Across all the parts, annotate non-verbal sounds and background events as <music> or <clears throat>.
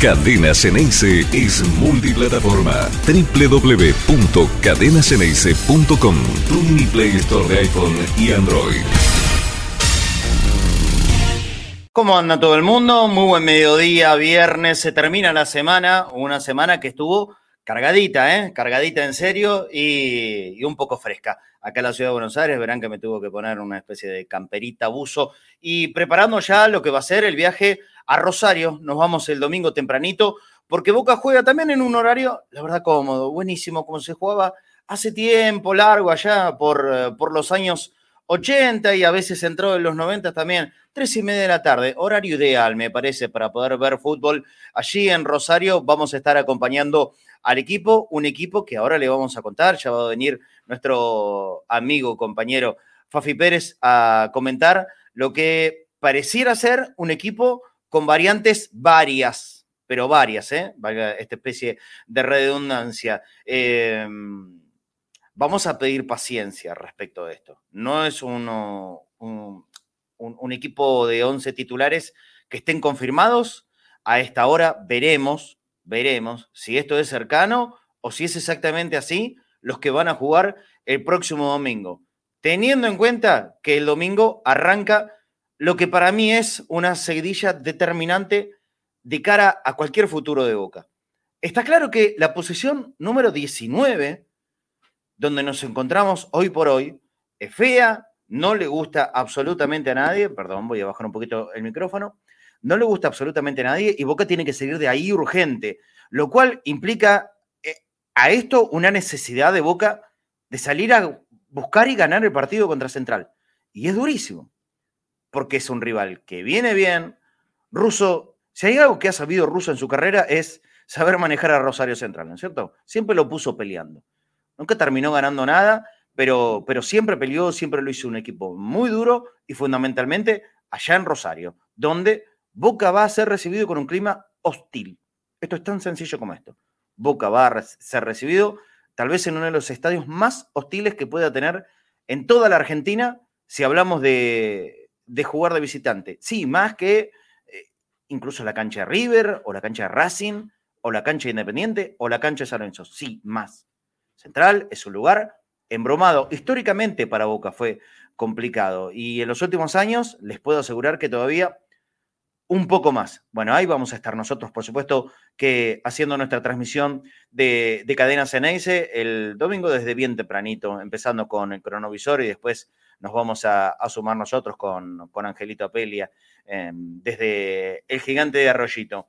Cadena Ceneice es multiplataforma. www.cadenaceneice.com Tu mini Play Store de iPhone y Android. ¿Cómo anda todo el mundo? Muy buen mediodía, viernes, se termina la semana, una semana que estuvo cargadita, ¿eh? Cargadita en serio y, un poco fresca. Acá en la ciudad de Buenos Aires verán que me tuvo que poner una especie de camperita, buzo y preparando ya lo que va a ser el viaje a Rosario. Nos vamos el domingo tempranito porque Boca juega también en un horario, la verdad, cómodo, buenísimo, como se jugaba hace tiempo largo allá por, eh, por los años 80 y a veces entró en los 90 también. Tres y media de la tarde, horario ideal, me parece, para poder ver fútbol. Allí en Rosario vamos a estar acompañando al equipo, un equipo que ahora le vamos a contar, ya va a venir nuestro amigo, compañero Fafi Pérez a comentar lo que pareciera ser un equipo con variantes varias, pero varias, ¿eh? Esta especie de redundancia. Eh, vamos a pedir paciencia respecto de esto. No es un, un, un, equipo de 11 titulares que estén confirmados. A esta hora veremos, veremos si esto es cercano o si es exactamente así los que van a jugar el próximo domingo. Teniendo en cuenta que el domingo arranca lo que para mí es una seguidilla determinante de cara a cualquier futuro de Boca. Está claro que la posición número 19, donde nos encontramos hoy por hoy, es fea, no le gusta absolutamente a nadie, perdón, voy a bajar un poquito el micrófono, no le gusta absolutamente a nadie y Boca tiene que seguir de ahí urgente, lo cual implica eh, a esto una necesidad de Boca de salir a buscar y ganar el partido contra Central. Y es durísimo porque es un rival que viene bien. Russo, si hay algo que ha sabido Russo en su carrera es saber manejar a Rosario Central, ¿no es cierto? Siempre lo puso peleando. Nunca terminó ganando nada, pero, pero siempre peleó, siempre lo hizo un equipo muy duro y fundamentalmente allá en Rosario, donde Boca va a ser recibido con un clima hostil. Esto es tan sencillo como esto. Boca va a ser recibido tal vez en uno de los estadios más hostiles que pueda tener en toda la Argentina si hablamos de, jugar de visitante. Sí, más que eh, incluso la cancha de River, o la cancha de Racing, o la cancha de Independiente, o la cancha de San Lorenzo. Sí, más. Central es un lugar embromado. Históricamente para Boca fue complicado. Y en los últimos años les puedo asegurar que todavía un poco más. Bueno, ahí vamos a estar nosotros, por supuesto, que haciendo nuestra transmisión de, de Cadena Ceneice el domingo desde bien tempranito, empezando con el cronovisor y después nos vamos a, sumar nosotros con, con Angelito Apelia eh, desde el gigante de Arroyito.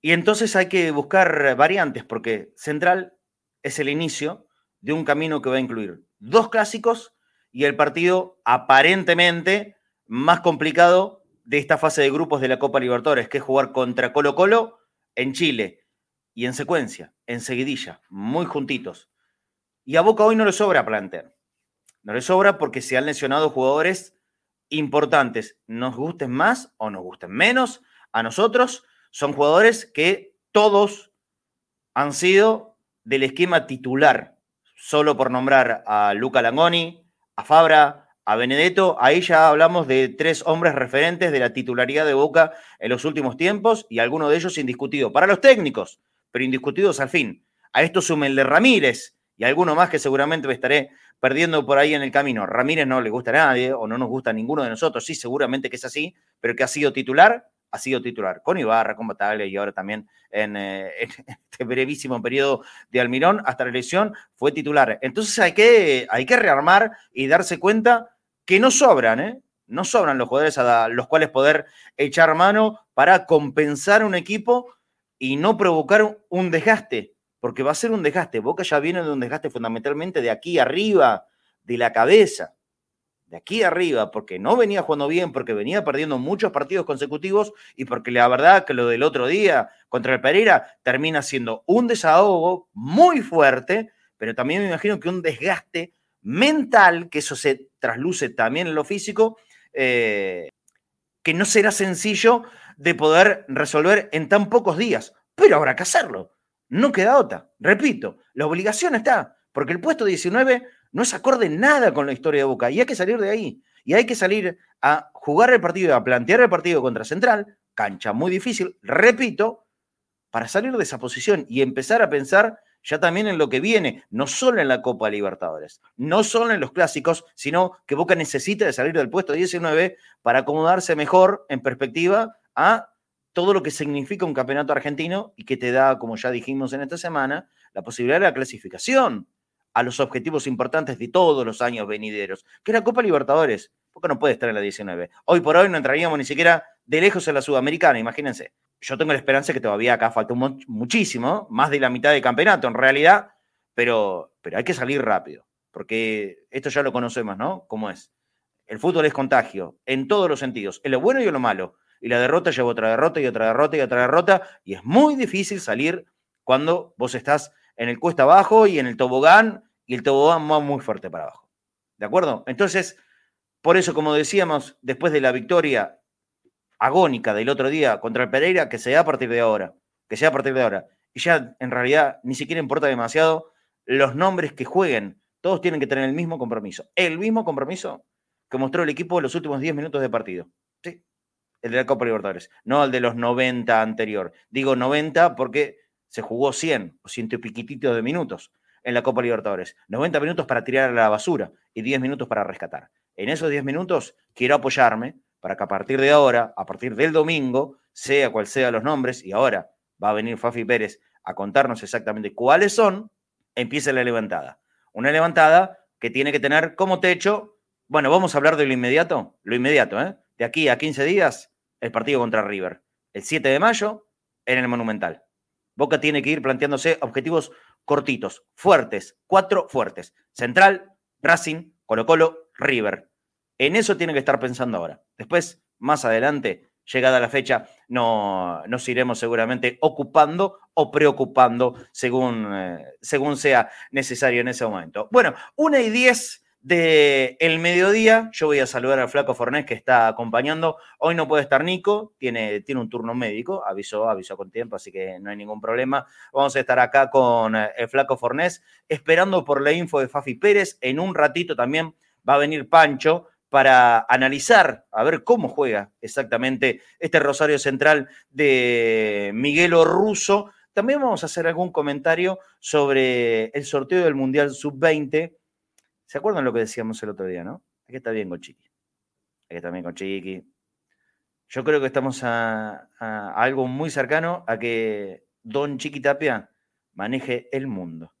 Y entonces hay que buscar variantes porque Central es el inicio de un camino que va a incluir dos clásicos y el partido aparentemente más complicado de esta fase de grupos de la Copa Libertadores, que es jugar contra Colo Colo en Chile y en secuencia, en seguidilla, muy juntitos. Y a Boca hoy no le sobra plantear. No le sobra porque se han lesionado jugadores importantes. Nos gusten más o nos gusten menos, a nosotros son jugadores que todos han sido del esquema titular. Solo por nombrar a Luca Langoni, a Fabra, a Benedetto, ahí ya hablamos de tres hombres referentes de la titularidad de Boca en los últimos tiempos y alguno de ellos indiscutido para los técnicos, pero indiscutidos al fin. A esto súmenle Ramírez y alguno más que seguramente me estaré perdiendo por ahí en el camino. Ramírez no le gusta a nadie o no nos gusta a ninguno de nosotros, sí, seguramente que es así, pero que ha sido titular, ha sido titular con Ibarra, con Bataglia y ahora también en, eh, <laughs> este brevísimo periodo de Almirón hasta la elección fue titular. Entonces hay que, hay que rearmar y darse cuenta que no sobran, ¿eh? No sobran los jugadores a los cuales poder echar mano para compensar un equipo y no provocar un desgaste porque va a ser un desgaste. Boca ya viene de un desgaste fundamentalmente de aquí arriba, de la cabeza, de aquí arriba, porque no venía jugando bien, porque venía perdiendo muchos partidos consecutivos y porque la verdad que lo del otro día contra el Pereira termina siendo un desahogo muy fuerte, pero también me imagino que un desgaste mental, que eso se trasluce también en lo físico, eh, que no será sencillo de poder resolver en tan pocos días, pero habrá que hacerlo. No queda otra. Repito, la obligación está, porque el puesto 19 no es acorde nada con la historia de Boca y hay que salir de ahí. Y hay que salir a jugar el partido, a plantear el partido contra Central, cancha muy difícil, repito, para salir de esa posición y empezar a pensar ya también en lo que viene, no solo en la Copa Libertadores, no solo en los clásicos, sino que Boca necesita de salir del puesto 19 para acomodarse mejor en perspectiva a todo lo que significa un campeonato argentino y que te da, como ya dijimos en esta semana, la posibilidad de la clasificación a los objetivos importantes de todos los años venideros, que es la Copa Libertadores. Boca no puede estar en la 19. Hoy por hoy no entraríamos ni siquiera de lejos en la Sudamericana, imagínense yo tengo la esperanza que todavía acá falta muchísimo, más de la mitad del campeonato en realidad, pero, pero hay que salir rápido, porque esto ya lo conocemos, ¿no? ¿Cómo es? El fútbol es contagio, en todos los sentidos, en lo bueno y en lo malo. Y la derrota lleva otra derrota y otra derrota y otra derrota, y es muy difícil salir cuando vos estás en el cuesta abajo y en el tobogán, y el tobogán va muy fuerte para abajo. ¿De acuerdo? Entonces, por eso, como decíamos, después de la victoria agónica del otro día contra el Pereira, que sea a partir de ahora, que sea a partir de ahora. Y ya en realidad ni siquiera importa demasiado los nombres que jueguen, todos tienen que tener el mismo compromiso, el mismo compromiso que mostró el equipo en los últimos 10 minutos de partido. Sí, el de la Copa Libertadores, no el de los 90 anterior. Digo 90 porque se jugó 100 o ciento y piquititos de minutos en la Copa Libertadores. 90 minutos para tirar a la basura y 10 minutos para rescatar. En esos 10 minutos quiero apoyarme para que a partir de ahora, a partir del domingo, sea cual sea los nombres, y ahora va a venir Fafi Pérez a contarnos exactamente cuáles son, empiece la levantada. Una levantada que tiene que tener como techo, bueno, vamos a hablar de lo inmediato, lo inmediato, ¿eh? De aquí a 15 días, el partido contra River. El 7 de mayo, en el Monumental. Boca tiene que ir planteándose objetivos cortitos, fuertes, cuatro fuertes. Central, Racing, Colo Colo, River. En eso tiene que estar pensando ahora. Después, más adelante, llegada la fecha, no, nos iremos seguramente ocupando o preocupando según, eh, según sea necesario en ese momento. Bueno, una y diez del el mediodía, yo voy a saludar al Flaco Fornés que está acompañando. Hoy no puede estar Nico, tiene, tiene un turno médico, avisó, avisó con tiempo, así que no hay ningún problema. Vamos a estar acá con eh, el Flaco Fornés, esperando por la info de Fafi Pérez. En un ratito también va a venir Pancho para analizar, a ver cómo juega exactamente este Rosario Central de Miguelo Russo. También vamos a hacer algún comentario sobre el sorteo del Mundial Sub-20. ¿Se acuerdan lo que decíamos el otro día, no? Hay que estar bien con Chiqui. Hay que estar bien con Chiqui. Yo creo que estamos a algo muy cercano a que Don Chiqui Tapia maneje el mundo.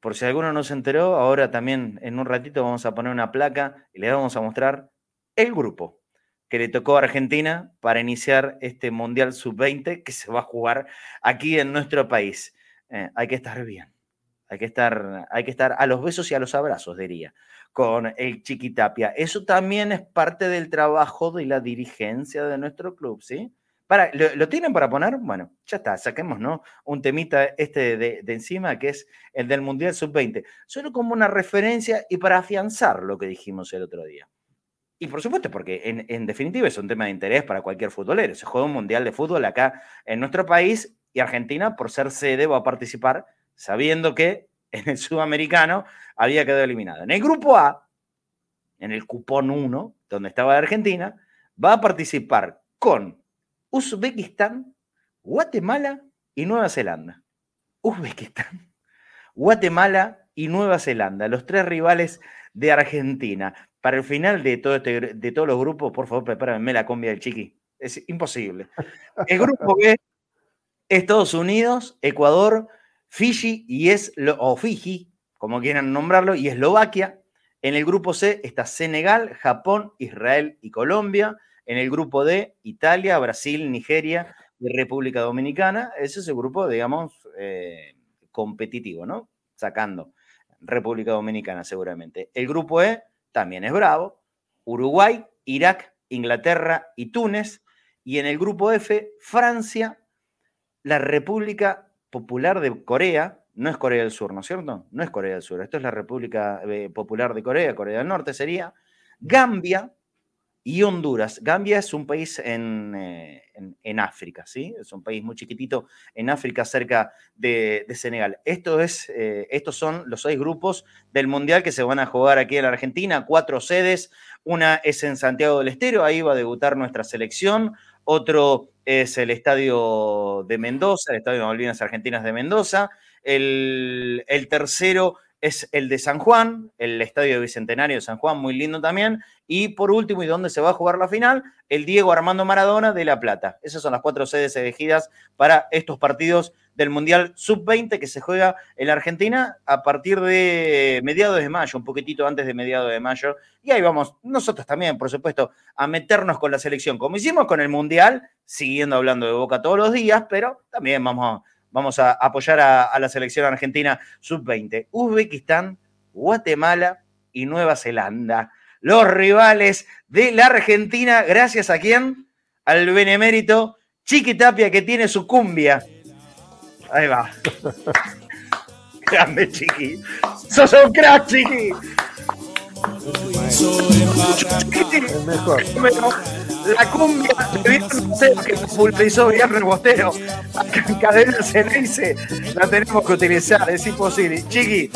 Por si alguno no se enteró, ahora también en un ratito vamos a poner una placa y le vamos a mostrar el grupo que le tocó a Argentina para iniciar este Mundial Sub-20 que se va a jugar aquí en nuestro país. Eh, hay que estar bien, hay que estar, hay que estar a los besos y a los abrazos, diría, con el Chiquitapia. Eso también es parte del trabajo de la dirigencia de nuestro club, ¿sí? Para, ¿lo, tienen para poner? Bueno, ya está, saquemos, ¿no? Un temita este de, encima que es el del Mundial Sub-20. Solo como una referencia y para afianzar lo que dijimos el otro día. Y por supuesto, porque en, definitiva es un tema de interés para cualquier futbolero. Se juega un Mundial de Fútbol acá en nuestro país y Argentina, por ser sede, va a participar sabiendo que en el sudamericano había quedado eliminado. En el grupo A, en el cupón 1, donde estaba Argentina, va a participar con Uzbekistán, Guatemala y Nueva Zelanda. Uzbekistán, Guatemala y Nueva Zelanda, los tres rivales de Argentina. Para el final de, todo este, de todos los grupos, por favor, prepárenme la combia del chiqui. Es imposible. El grupo B, Estados Unidos, Ecuador, Fiji y es o Fiji, como quieran nombrarlo, y Eslovaquia. En el grupo C está Senegal, Japón, Israel y Colombia. En el grupo D, Italia, Brasil, Nigeria y República Dominicana. Ese es el grupo, digamos, eh, competitivo, ¿no? Sacando República Dominicana seguramente. El grupo E también es bravo. Uruguay, Irak, Inglaterra y Túnez. Y en el grupo F, Francia, la República Popular de Corea, no es Corea del Sur, ¿no es cierto? No es Corea del Sur, esto es la República eh, Popular de Corea, Corea del Norte sería, Gambia, y Honduras. Gambia es un país eh, en, África, ¿sí? Es un país muy chiquitito en África, cerca de, Senegal. Esto es, eh, estos son los seis grupos del Mundial que se van a jugar aquí en la Argentina, cuatro sedes. Una es en Santiago del Estero, ahí va a debutar nuestra selección. otro es el estadio de Mendoza, el estadio de Malvinas Argentinas de Mendoza, el tercero es el de San Juan, el Estadio Bicentenario de San Juan, muy lindo también. Y por último, y donde se va a jugar la final, el Diego Armando Maradona de La Plata. Esas son las cuatro sedes elegidas para estos partidos del Mundial Sub-20 que se juega en la Argentina a partir de mediados de mayo, un poquitito antes de mediados de mayo. Y ahí vamos, nosotros también, por supuesto, a meternos con la selección, como hicimos con el Mundial, siguiendo hablando de Boca todos los días, pero también vamos a Vamos a apoyar a, la selección argentina sub-20. Uzbekistán, Guatemala y Nueva Zelanda. Los rivales de la Argentina, gracias a quién? Al benemérito Chiqui Tapia que tiene su cumbia. Ahí va. <laughs> Grande, Chiqui. Sos un crack, Chiqui. Mejor la cumbia de Viernes que popularizó Viernes Bostero, acá en Cadena dice, la tenemos que utilizar, es imposible. Chiqui,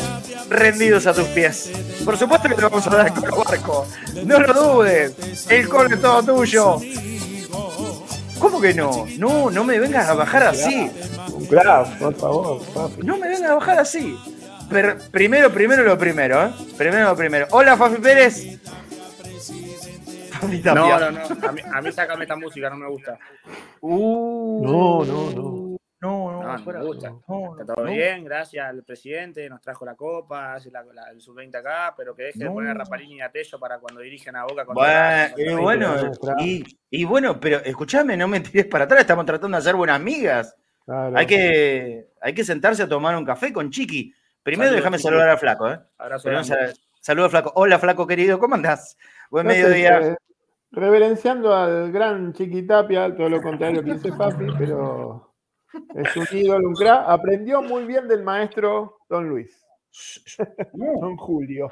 rendidos a tus pies. Por supuesto que te vamos a dar el coro barco. No lo dudes, el coro es todo tuyo. ¿Cómo que no? No, no me vengas a bajar así. Claro, por favor, No me vengas a bajar así. Pero primero, primero lo primero, ¿eh? Primero lo primero. Hola, Fafi Pérez. <laughs> No, no, no. A mí, a mí sácame esta música, no me gusta. Uh, no, no, no. No, no, no, me gusta. Está todo bien, gracias al presidente, nos trajo la copa, hace la, el sub-20 acá, pero que deje de poner a Rapalini y a Tello para cuando dirigen a Boca. Bueno, bueno, y, y, bueno, pero escúchame, no me tires para atrás, estamos tratando de hacer buenas amigas. Hay, que, hay que sentarse a tomar un café con Chiqui. Primero déjame saludar al Flaco, ¿eh? Saludos, Flaco. Hola, Flaco querido, ¿cómo andás? Buen mediodía reverenciando al gran Chiquitapia, todo lo contrario que dice Papi, pero es un ídolo, un crack. Aprendió muy bien del maestro Don Luis. Don Julio.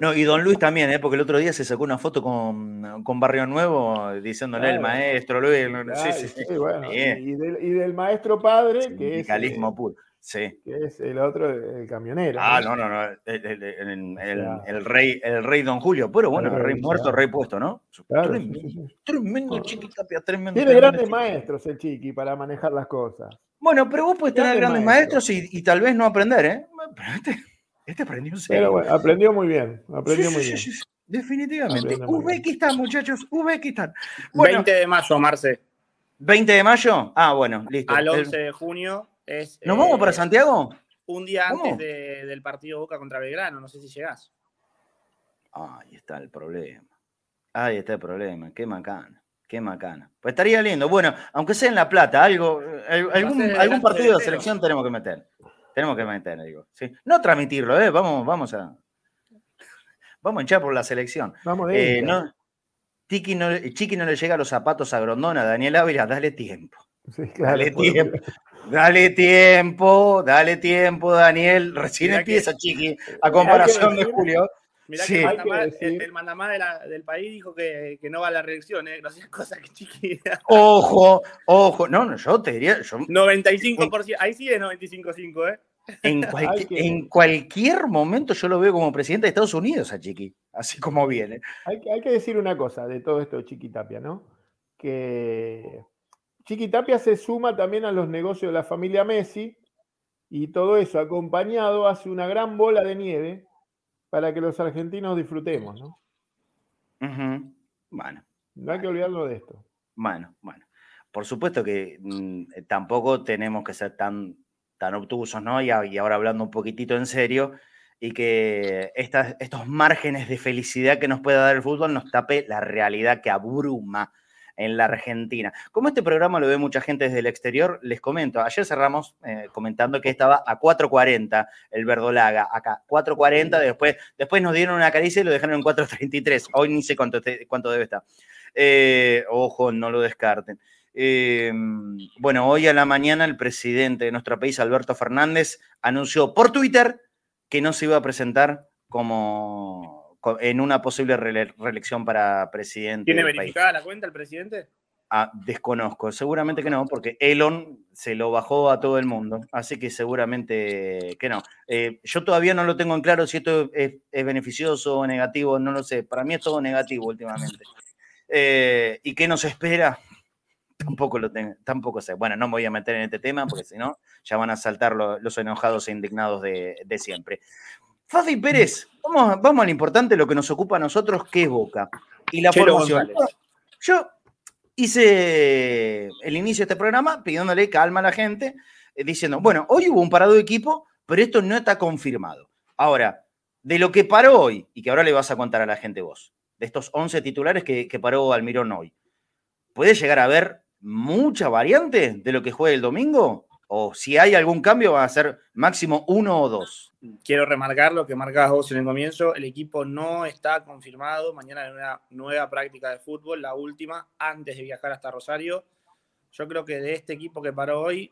No, y Don Luis también, ¿eh? porque el otro día se sacó una foto con, con Barrio Nuevo diciéndole el maestro Luis. sí, sí, sí. y, del, maestro padre, que es. Eh, puro. Sí. Que es el otro, el camionero. Ah, no, no, no. El, rey, el rey Don Julio. Pero bueno, el rey muerto, rey puesto, ¿no? tremendo, tremendo chiquitapia, tremendo. Tiene grandes maestros el chiqui para manejar las cosas. Bueno, pero vos puedes tener grandes maestros y, tal vez no aprender, ¿eh? Pero este, este aprendió serio. Pero bueno, aprendió muy bien. Aprendió muy bien. Definitivamente. Uzbekistán, muchachos, Uzbekistán. Bueno, 20 de mayo, Marce. ¿20 de mayo? Ah, bueno, listo. Al 11 de junio ¿Nos vamos para eh, Santiago? Un día antes del partido Boca contra Belgrano, no sé si llegás. Ahí está el problema. Ahí está el problema. Qué macana. Qué macana. Pues estaría lindo. Bueno, aunque sea en La Plata, algo, algún, partido de selección tenemos que meter. Tenemos que meter, digo. ¿sí? No transmitirlo, ¿eh? Vamos, vamos a. Vamos a echar por la selección. Vamos de eh, no, Chiqui no, Chiqui no le llega a los zapatos a Grondona, Daniel Ávila, dale tiempo. dale tiempo. Dale tiempo, dale tiempo, Daniel. Recién empieza, Chiqui, a comparación de Julio. Mirá que el, mandamás, del país dijo que, no va a la reelección, ¿eh? No hacía <laughs> cosas que chiqui. Ojo, ojo. No, no, yo te diría. Yo, 95%, ahí sí es 95-5, ¿eh? En, <laughs> en, cualquier momento yo lo veo como presidente de Estados Unidos a Chiqui, así como viene. Hay, hay que decir una cosa de todo esto de Chiqui Tapia, ¿no? Que Chiquitapia se suma también a los negocios de la familia Messi y todo eso acompañado hace una gran bola de nieve para que los argentinos disfrutemos, ¿no? Bueno. No hay que olvidarlo de esto. Bueno, bueno. Por supuesto que mm, tampoco tenemos que ser tan, tan obtusos, ¿no? Y, ahora hablando un poquitito en serio, y que estos márgenes de felicidad que nos puede dar el fútbol nos tape la realidad que abruma en la Argentina. Como este programa lo ve mucha gente desde el exterior, les comento, ayer cerramos eh, comentando que estaba a 4.40 el Verdolaga, acá, 4.40, después, después nos dieron una caricia y lo dejaron en 4.33, hoy ni sé cuánto, cuánto debe estar. Eh, ojo, no lo descarten. Eh, bueno, hoy a la mañana el presidente de nuestro país, Alberto Fernández, anunció por Twitter que no se iba a presentar como en una posible reelección para presidente. ¿Tiene verificada la cuenta el presidente? Ah, desconozco, seguramente que no, porque Elon se lo bajó a todo el mundo, así que seguramente que no. Eh, yo todavía no lo tengo en claro si esto es, beneficioso o negativo, no lo sé. Para mí es todo negativo últimamente. Eh, ¿Y qué nos espera? <laughs> tampoco lo tengo, tampoco sé. Bueno, no me voy a meter en este tema porque si no, ya van a saltar los enojados e indignados de, siempre. Fafi Pérez, vamos, vamos al importante, lo que nos ocupa a nosotros, que es Boca. Y la formación. Yo hice el inicio de este programa pidiéndole calma a la gente, eh, diciendo, bueno, hoy hubo un parado de equipo, pero esto no está confirmado. Ahora, de lo que paró hoy, y que ahora le vas a contar a la gente vos, de estos 11 titulares que, que paró Almirón hoy, ¿puede llegar a haber mucha variante de lo que juegue el domingo? ¿O si hay algún cambio va a ser máximo uno o dos? Quiero remarcar lo que marcabas vos en el comienzo. El equipo no está confirmado. Mañana hay una nueva práctica de fútbol, la última, antes de viajar hasta Rosario. Yo creo que de este equipo que paró hoy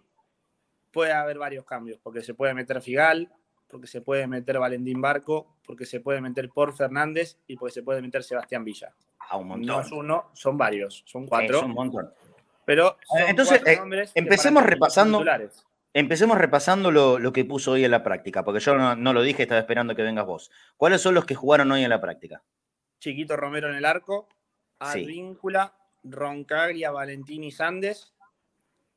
puede haber varios cambios, porque se puede meter Figal, porque se puede meter Valentín Barco, porque se puede meter Por Fernández y porque se puede meter Sebastián Villa. Ah, un montón. No es uno, son varios, son cuatro. Es un montón. Pero entonces eh, empecemos repasando. Empecemos repasando lo, que puso hoy en la práctica, porque yo no, lo dije, estaba esperando que vengas vos. ¿Cuáles son los que jugaron hoy en la práctica? Chiquito Romero en el arco, Advíncula, Roncaglia, Valentín y Sandes.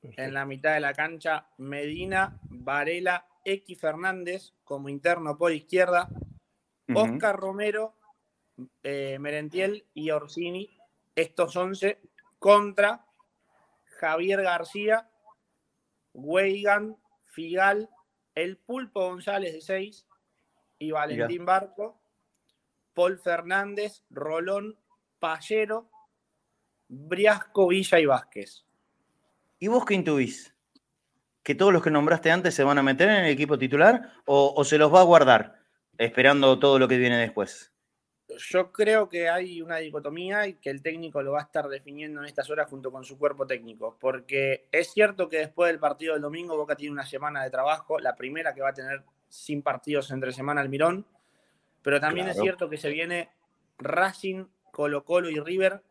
En la mitad de la cancha, Medina, Varela, X Fernández como interno por izquierda, Oscar Romero, eh, Merentiel y Orsini, estos 11 contra Javier García, Weigan, Figal, el Pulpo González de 6 y Valentín Barco, Paul Fernández, Rolón, Pallero, Briasco, Villa y Vázquez. ¿Y vos qué intuís? ¿Que todos los que nombraste antes se van a meter en el equipo titular o se los va a guardar esperando todo lo que viene después? Yo creo que hay una dicotomía y que el técnico lo va a estar definiendo en estas horas junto con su cuerpo técnico, porque es cierto que después del partido del domingo Boca tiene una semana de trabajo, la primera que va a tener sin partidos entre semana al Mirón, pero también es cierto que se viene Racing, Colo Colo y River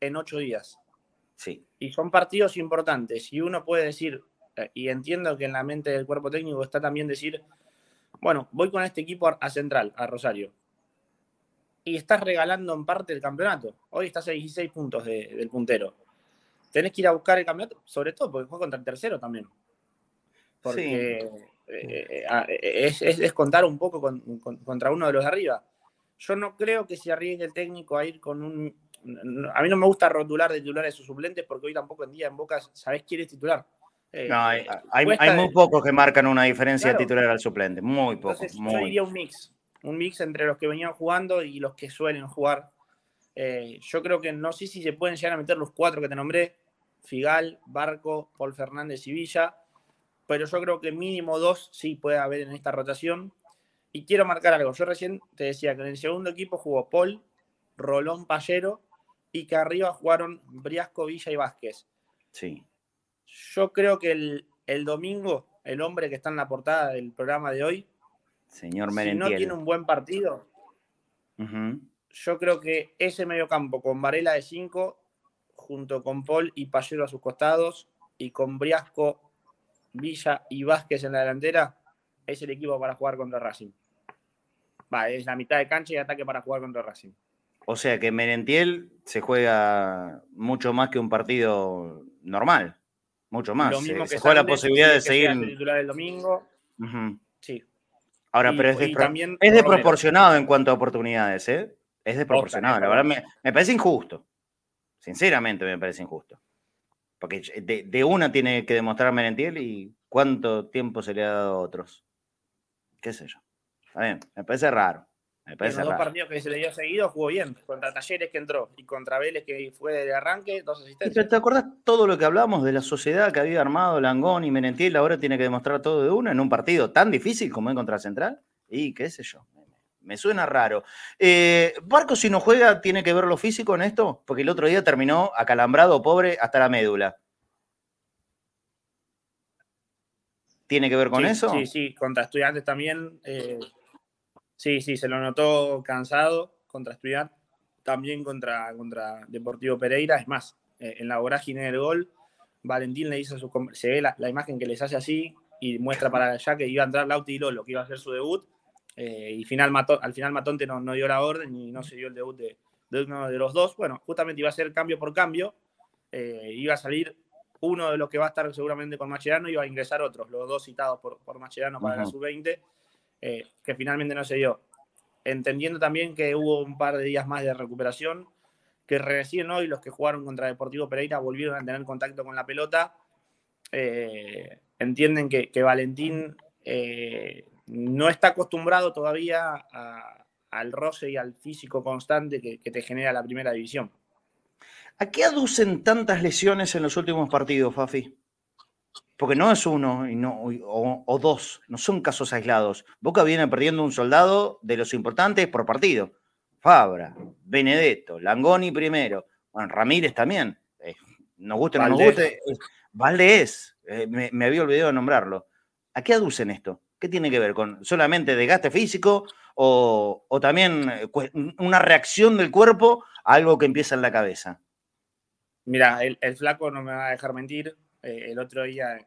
en ocho días. Sí. Y son partidos importantes y uno puede decir, eh, y entiendo que en la mente del cuerpo técnico está también decir, bueno, voy con este equipo a Central, a Rosario y estás regalando en parte el campeonato. Hoy estás a 16 puntos del puntero. Tenés que ir a buscar el campeonato, sobre todo porque juega contra el tercero también. Porque eh, eh, es, contar un poco contra uno de los de arriba. Yo no creo que se arriesgue el técnico a ir con un. A mí no me gusta rotular de titulares sus suplentes porque hoy tampoco en día en Boca sabés quién es titular. Eh, no, hay, muy pocos que marcan una diferencia de titular al suplente. Muy pocos. Yo diría un mix un mix entre los que venían jugando y los que suelen jugar. Eh, yo creo que no sé si se pueden llegar a meter los cuatro que te nombré, Figal, Barco, Paul Fernández y Villa, pero yo creo que mínimo dos sí puede haber en esta rotación. Y quiero marcar algo, yo recién te decía que en el segundo equipo jugó Paul, Rolón Pallero y que arriba jugaron Briasco, Villa y Vázquez. Sí. Yo creo que el, el domingo, el hombre que está en la portada del programa de hoy, Señor Merentiel. Si no tiene un buen partido, yo creo que ese mediocampo con Varela de 5, junto con Paul y Payero a sus costados, y con Briasco, Villa y Vázquez en la delantera, es el equipo para jugar contra Racing. Va, es la mitad de cancha y ataque para jugar contra Racing. O sea que Merentiel se juega mucho más que un partido normal. Mucho más. Lo mismo se, que juega la posibilidad de seguir. titular el domingo. Sí. Ahora, pero es, es desproporcionado en cuanto a oportunidades, ¿eh? Es desproporcionado. La verdad, me, parece injusto. Sinceramente, me parece injusto. Porque de, una tiene que demostrar Merentiel y cuánto tiempo se le ha dado a otros. ¿Qué sé yo? Está bien, me parece raro. Me parece los dos partidos que se le dio seguido jugó bien. Contra Talleres que entró y contra Vélez que fue de arranque, dos asistencias. ¿Te acordás todo lo que hablamos de la sociedad que había armado Langón y Menentiel? Ahora tiene que demostrar todo de una en un partido tan difícil como es contra Central. Y qué sé yo. Me suena raro. Eh, Barco, si no juega, ¿tiene que ver lo físico en esto? Porque el otro día terminó acalambrado, pobre, hasta la médula. ¿Tiene que ver con eso? Sí, sí, contra estudiantes también. Eh, Sí, sí, se lo notó cansado contra Estudiantes, también contra, contra Deportivo Pereira. Es más, eh, en la vorágine del gol, Valentín le hizo su. Se ve la, imagen que les hace así y muestra para allá que iba a entrar Lauti y Lolo, que iba a hacer su debut. Eh, y final al final Matonte no, no, dio la orden y no se dio el debut de, uno de los dos. Bueno, justamente iba a ser cambio por cambio. eh, iba a salir uno de los que va a estar seguramente con Macherano y iba a ingresar otros, los dos citados por, por Macherano para la sub-20, eh, que finalmente no se dio. Entendiendo también que hubo un par de días más de recuperación, que recién hoy los que jugaron contra Deportivo Pereira volvieron a tener contacto con la pelota. Eh, entienden que, Valentín no está acostumbrado todavía al roce y al físico constante que te genera la primera división. ¿A qué aducen tantas lesiones en los últimos partidos, Fafi? Porque no es uno y no, o, dos, no son casos aislados. Boca viene perdiendo un soldado de los importantes por partido. Fabra, Benedetto, Langoni primero, bueno, Ramírez también. Eh, nos guste o no nos guste. Eh, Valdés, eh, me, había olvidado de nombrarlo. ¿A qué aducen esto? ¿Qué tiene que ver con solamente desgaste físico o, o también una reacción del cuerpo a algo que empieza en la cabeza? Mira, el, flaco no me va a dejar mentir. Eh, el otro día, eh,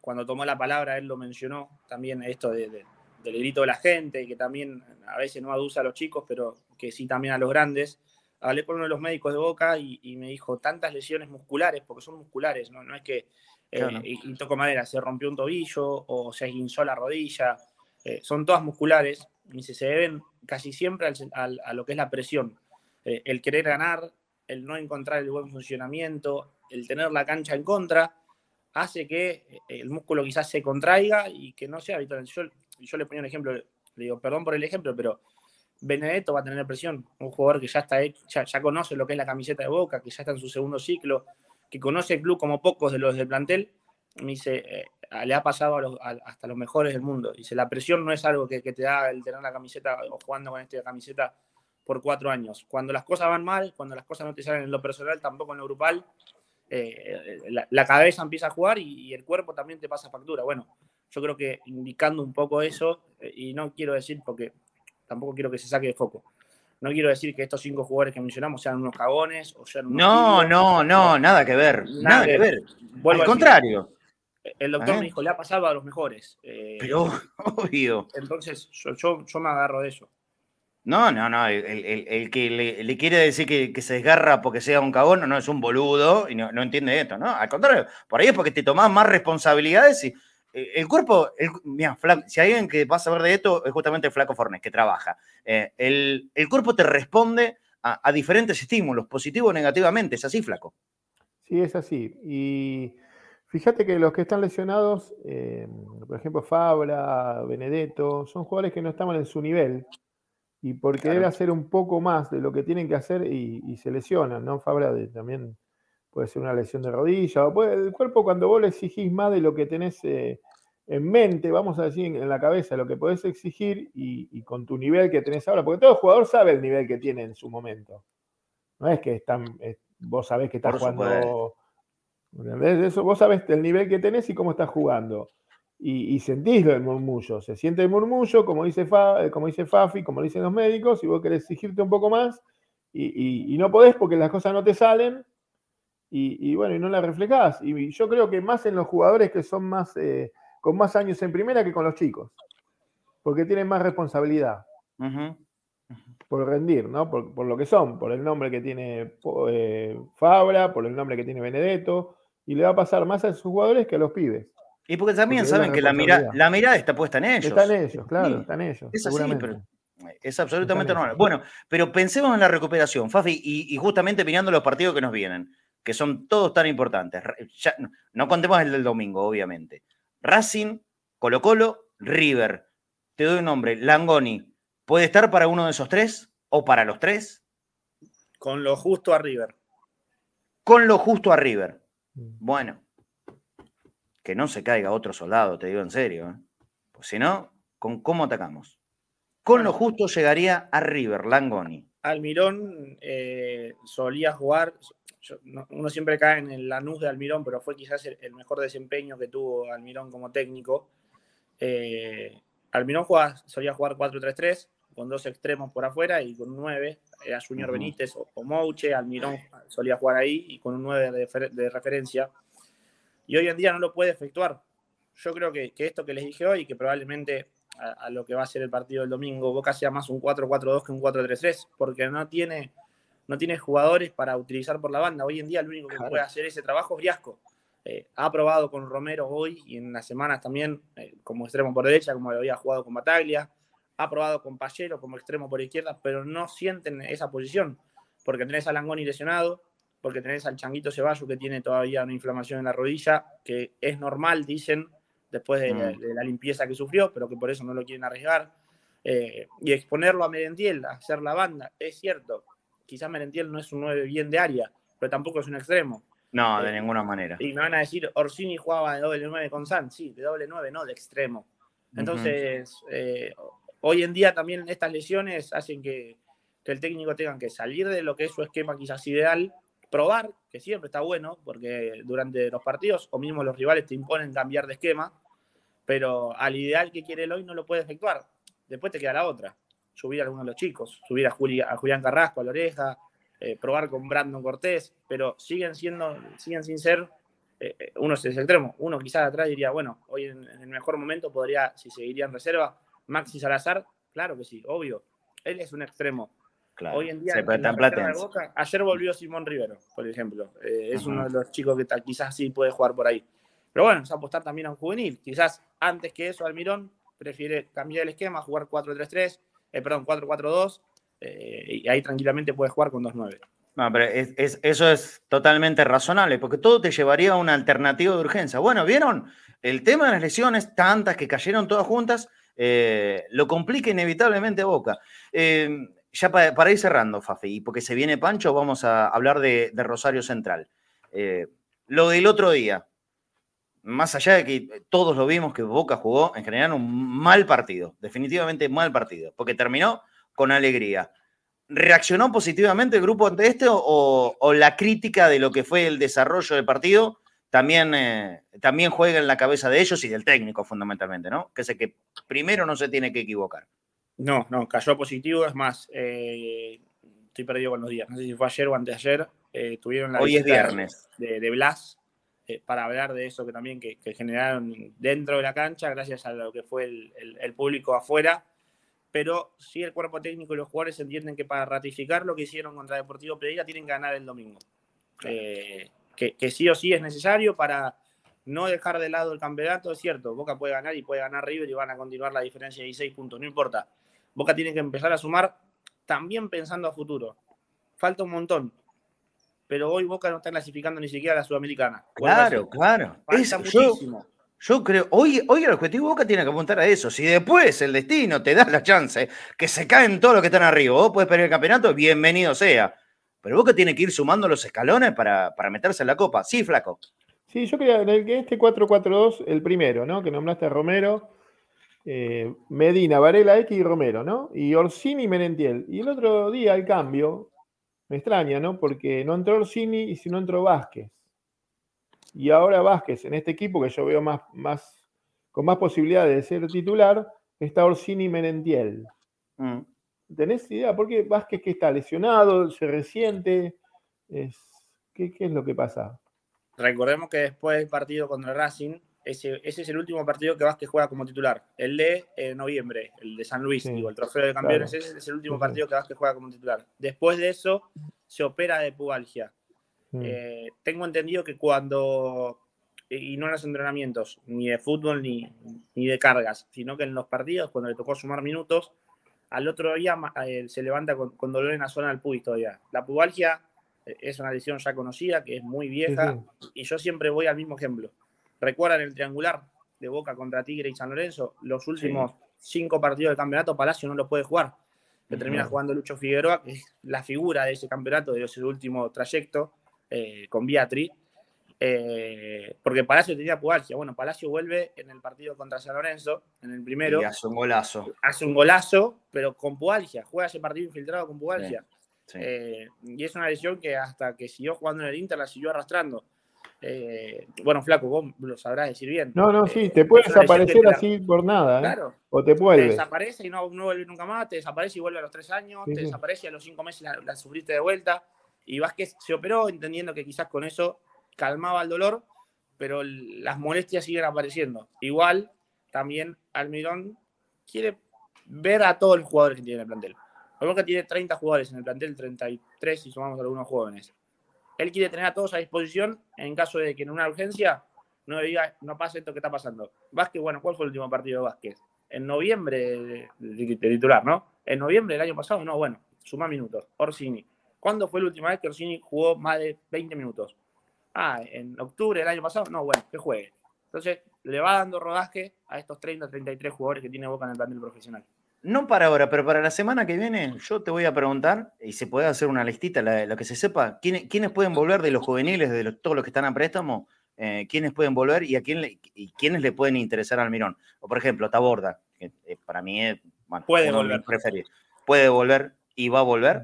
cuando tomó la palabra, él lo mencionó también esto del grito de la gente, que también a veces no aduce a los chicos, pero que sí también a los grandes. Hablé con uno de los médicos de Boca y, me dijo tantas lesiones musculares, porque son musculares, no, no es que, eh, y, toco madera, se rompió un tobillo o se esguinzó la rodilla, son todas musculares y se, deben casi siempre a lo que es la presión. el querer ganar, el no encontrar el buen funcionamiento, el tener la cancha en contra, hace que eh, el músculo quizás se contraiga y que no sea habitual. Yo, yo le ponía un ejemplo, le digo, perdón por el ejemplo, pero Benedetto va a tener presión, un jugador que ya, está, ya, ya conoce lo que es la camiseta de Boca, que ya está en su segundo ciclo, que conoce el club como pocos de los del plantel, me dice, eh, le ha pasado hasta los mejores del mundo. Dice, la presión no es algo que, que, te da el tener la camiseta o jugando con esta camiseta por cuatro años. Cuando las cosas van mal, cuando las cosas no te salen en lo personal, tampoco en lo grupal, eh, la, cabeza empieza a jugar y, el cuerpo también te pasa factura. Bueno, yo creo que indicando un poco eso, eh, y no quiero decir porque tampoco quiero que se saque de foco. No quiero decir que estos cinco jugadores que mencionamos sean unos cagones o sean unos No, no, no, nada que ver. Nada, que ver. Al contrario. El doctor me dijo, le ha pasado a los mejores. Eh, Pero, <laughs> obvio. Entonces, yo, yo me agarro de eso. No, no, no. El, que le, quiere decir que, se desgarra porque sea un cagón, no, es un boludo y no, entiende esto, ¿no? Al contrario, por ahí es porque te tomás más responsabilidades y eh, el cuerpo, mira, si hay alguien que va a saber de esto, es justamente el flaco Fornés, que trabaja. Eh, el, cuerpo te responde a, diferentes estímulos, positivo o negativamente, es así, flaco. Sí, es así. Y fíjate que los que están lesionados, eh, por ejemplo, Fabra, Benedetto, son jugadores que no estaban en su nivel y por querer hacer un poco más de lo que tienen que hacer y, se lesionan, ¿no? Fabra también puede ser una lesión de rodilla, o el cuerpo cuando vos le exigís más de lo que tenés eh, en mente, vamos a decir en la cabeza, lo que podés exigir y, con tu nivel que tenés ahora, porque todo jugador sabe el nivel que tiene en su momento. No es que están, vos sabés que estás jugando. Eso, vos sabés el nivel que tenés y cómo estás jugando y, y sentís el murmullo. Se siente el murmullo, como dice, Fa, eh, como dice Fafi, como dicen los médicos, y vos querés exigirte un poco más y, no podés porque las cosas no te salen y, bueno, y no las reflejás. Y yo creo que más en los jugadores que son más, eh, con más años en primera que con los chicos, porque tienen más responsabilidad. Por rendir, ¿no? Por, lo que son, por el nombre que tiene eh, Fabra, por el nombre que tiene Benedetto, y le va a pasar más a esos jugadores que a los pibes. Y porque también saben que la, mira, la mirada está puesta en ellos. Está en ellos, claro, está en ellos. Es así, pero es absolutamente normal. Bueno, pero pensemos en la recuperación, Fafi, y, justamente mirando los partidos que nos vienen, que son todos tan importantes. no, contemos el del domingo, obviamente. Racing, Colo Colo, River. Te doy un nombre, Langoni. ¿Puede estar para uno de esos tres o para los tres? Con lo justo a River. Con lo justo a River. Mm. Bueno, que no se caiga otro soldado, te digo en serio. ¿eh? Pues si no, ¿con cómo atacamos? Con lo justo llegaría a River, Langoni. Almirón eh, solía jugar, uno siempre cae en el Lanús de Almirón, pero fue quizás el, mejor desempeño que tuvo Almirón como técnico. Eh, Almirón solía jugar 4-3-3, con dos extremos por afuera y con un 9, era Junior Benítez o, Mouche, Almirón solía jugar ahí y con un 9 de referencia y hoy en día no lo puede efectuar. Yo creo que, esto que les dije hoy, que probablemente a, lo que va a ser el partido del domingo, Boca sea más un 4-4-2 que un 4-3-3, porque no tiene no tiene jugadores para utilizar por la banda. Hoy en día el único que puede hacer ese trabajo es Riasco. Eh, ha probado con Romero hoy y en las semanas también eh, como extremo por derecha, como había jugado con Bataglia. Ha probado con Pallero como extremo por izquierda, pero no sienten esa posición, porque tenés a Langoni lesionado, porque tenés al Changuito Ceballos que tiene todavía una inflamación en la rodilla, que es normal, dicen, después de, mm. la limpieza que sufrió, pero que por eso no lo quieren arriesgar. Eh, y exponerlo a Merentiel, a hacer la banda, es cierto, quizás Merentiel no es un 9 bien de área, pero tampoco es un extremo. No, de eh, ninguna manera. Y me van a decir, Orsini jugaba de doble 9 con San, sí, de doble 9, no, de extremo. Entonces, eh, hoy en día también estas lesiones hacen que, el técnico tenga que salir de lo que es su esquema quizás ideal, probar, que siempre está bueno, porque durante los partidos o mismo los rivales te imponen cambiar de esquema, pero al ideal que quiere el hoy no lo puede efectuar. Después te queda la otra, subir a alguno de los chicos, subir a, a Julián Carrasco, a la oreja, eh, probar con Brandon Cortés, pero siguen siendo, siguen sin ser, eh, eh, uno es el extremo, uno quizás atrás diría, bueno, hoy en, el mejor momento podría, si seguiría en reserva, Maxi Salazar, claro que sí, obvio, él es un extremo. Hoy en día, ayer volvió Simón Rivero, por ejemplo, es uno de los chicos que quizás sí puede jugar por ahí. Pero bueno, es apostar también a un juvenil. Quizás antes que eso, Almirón prefiere cambiar el esquema, jugar 4-3-3, perdón, 4-4-2 eh, y ahí tranquilamente puedes jugar con 2-9. No, pero eso es totalmente razonable, porque todo te llevaría a una alternativa de urgencia. Bueno, ¿vieron? El tema de las lesiones, tantas que cayeron todas juntas, eh, lo complica inevitablemente Boca. Eh, ya para, ir cerrando, Fafi, y porque se viene Pancho, vamos a hablar de, Rosario Central. lo del otro día, más allá de que todos lo vimos que Boca jugó en general un mal partido, definitivamente mal partido, porque terminó con alegría. ¿Reaccionó positivamente el grupo ante este o, la crítica de lo que fue el desarrollo del partido también, eh, también juega en la cabeza de ellos y del técnico fundamentalmente, ¿no? Que sé que primero no se tiene que equivocar. No, no, cayó positivo, es más, eh, estoy perdido con los días, no sé si fue ayer o anteayer, eh, tuvieron la Hoy es viernes. De, Blas para hablar de eso que también que, generaron dentro de la cancha gracias a lo que fue el público afuera pero sí el cuerpo técnico y los jugadores entienden que para ratificar lo que hicieron contra Deportivo Pereira tienen que ganar el domingo. Eh, que, sí o sí es necesario para no dejar de lado el campeonato, es cierto, Boca puede ganar y puede ganar River y van a continuar la diferencia de 16 puntos, no importa. Boca tiene que empezar a sumar también pensando a futuro. Falta un montón, pero hoy Boca no está clasificando ni siquiera a la Sudamericana. Claro, claro. Falta muchísimo. Yo creo, hoy, hoy el objetivo Boca tiene que apuntar a eso. Si después el destino te da la chance que se caen todos los que están arriba, vos puedes perder el campeonato, bienvenido sea. Pero Boca tiene que ir sumando los escalones para, meterse en la copa. Sí, flaco. Sí, yo creo que este 4-4-2, el primero, ¿no? Que nombraste a Romero, eh, Medina, Varela X y Romero, ¿no? Y Orsini y Menentiel. Y el otro día, el cambio, me extraña, ¿no? Porque no entró Orsini y si no entró Vázquez. Y ahora Vázquez, en este equipo que yo veo más, más, con más posibilidades de ser titular, está Orsini Menentiel. Mm. ¿Tenés idea? ¿Por qué Vázquez que está lesionado, se resiente? Es, ¿qué, es lo que pasa? Recordemos que después del partido contra Racing, ese, ese, es el último partido que Vázquez juega como titular. El de eh, noviembre, el de San Luis, digo, el trofeo de campeones, ese es el último partido que Vázquez juega como titular. Después de eso, se opera de pubalgia. Mm. Eh, tengo entendido que cuando, y no en los entrenamientos, ni de fútbol ni, ni, de cargas, sino que en los partidos, cuando le tocó sumar minutos, al otro día eh, se levanta con, dolor en la zona del pubis todavía. La pubalgia es una lesión ya conocida, que es muy vieja, y yo siempre voy al mismo ejemplo. ¿Recuerdan el triangular de Boca contra Tigre y San Lorenzo? Los últimos cinco partidos del campeonato, Palacio no lo puede jugar. Le termina jugando Lucho Figueroa, que es la figura de ese campeonato, de ese último trayecto eh, con Beatriz, eh, porque Palacio tenía pubalgia. Bueno, Palacio vuelve en el partido contra San Lorenzo, en el primero. Y hace un golazo. Hace un golazo, pero con pubalgia. Juega ese partido infiltrado con pubalgia. Eh, y es una lesión que hasta que siguió jugando en el Inter la siguió arrastrando. Bueno, Flaco, vos lo sabrás decir bien. No, no, sí, te puede desaparecer así por nada. Claro. O te puede. desaparece y no, vuelve nunca más, te desaparece y vuelve a los tres años, te desaparece y a los cinco meses la, sufriste de vuelta. Y Vázquez se operó entendiendo que quizás con eso calmaba el dolor, pero las molestias siguen apareciendo. Igual, también Almirón quiere ver a todos los jugadores que tiene el plantel. Boca tiene 30 jugadores en el plantel, 33 si sumamos algunos jóvenes. Él quiere tener a todos a disposición en caso de que en una urgencia no diga, no pase esto que está pasando. Vázquez, bueno, ¿cuál fue el último partido de Vázquez? En noviembre de, titular, ¿no? En noviembre del año pasado, no, bueno, suma minutos. Orsini. ¿Cuándo fue la última vez que Orsini jugó más de 20 minutos? Ah, en octubre del año pasado, no, bueno, que juegue. Entonces, le va dando rodaje a estos 30, 33 jugadores que tiene Boca en el plantel profesional. No para ahora, pero para la semana que viene, yo te voy a preguntar, y se puede hacer una listita, lo que se sepa, ¿quiénes, quiénes pueden volver de los juveniles, de todos los que están a préstamo? Eh, ¿Quiénes pueden volver y a quién le, y quiénes le pueden interesar al Mirón? O por ejemplo, Taborda, que eh, para mí es, bueno, puede volver. ¿Puede volver y va a volver?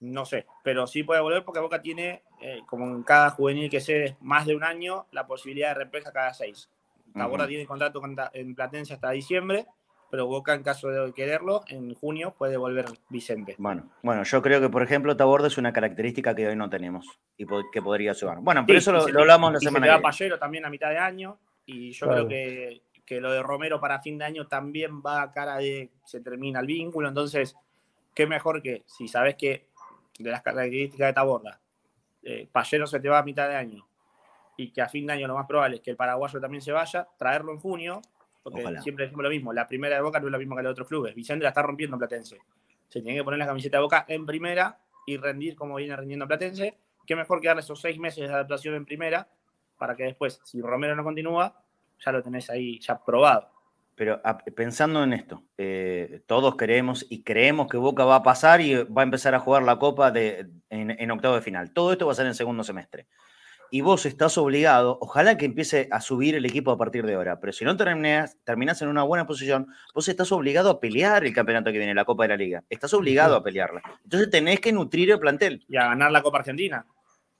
No sé, pero sí puede volver porque Boca tiene, eh, como en cada juvenil que se más de un año, la posibilidad de represa cada seis. Taborda tiene contrato en Platense hasta diciembre pero Boca, en caso de quererlo, en junio puede volver Vicente. Bueno, bueno, yo creo que, por ejemplo, Taborda es una característica que hoy no tenemos y que podría sumar. Bueno, pero eso lo, hablamos la semana que viene. Pallero también a mitad de año y yo creo que, que, lo de Romero para fin de año también va a cara de se termina el vínculo, entonces, qué mejor que si sabes que de las características de Taborda, eh, Pallero se te va a mitad de año y que a fin de año lo más probable es que el paraguayo también se vaya, traerlo en junio porque siempre decimos lo mismo, la primera de Boca no es lo mismo que la de otros clubes. Vicente la está rompiendo en Platense. Se tiene que poner la camiseta de Boca en primera y rendir como viene rendiendo Platense. Qué mejor que darle esos seis meses de adaptación en primera para que después, si Romero no continúa, ya lo tenés ahí ya probado. Pero pensando en esto, eh, todos queremos y creemos que Boca va a pasar y va a empezar a jugar la Copa de, en octavo de final. Todo esto va a ser en segundo semestre y vos estás obligado, ojalá que empiece a subir el equipo a partir de ahora, pero si no terminás, terminás en una buena posición, vos estás obligado a pelear el campeonato que viene, la Copa de la Liga. Estás obligado a pelearla. Entonces tenés que nutrir el plantel. Y a ganar la Copa Argentina.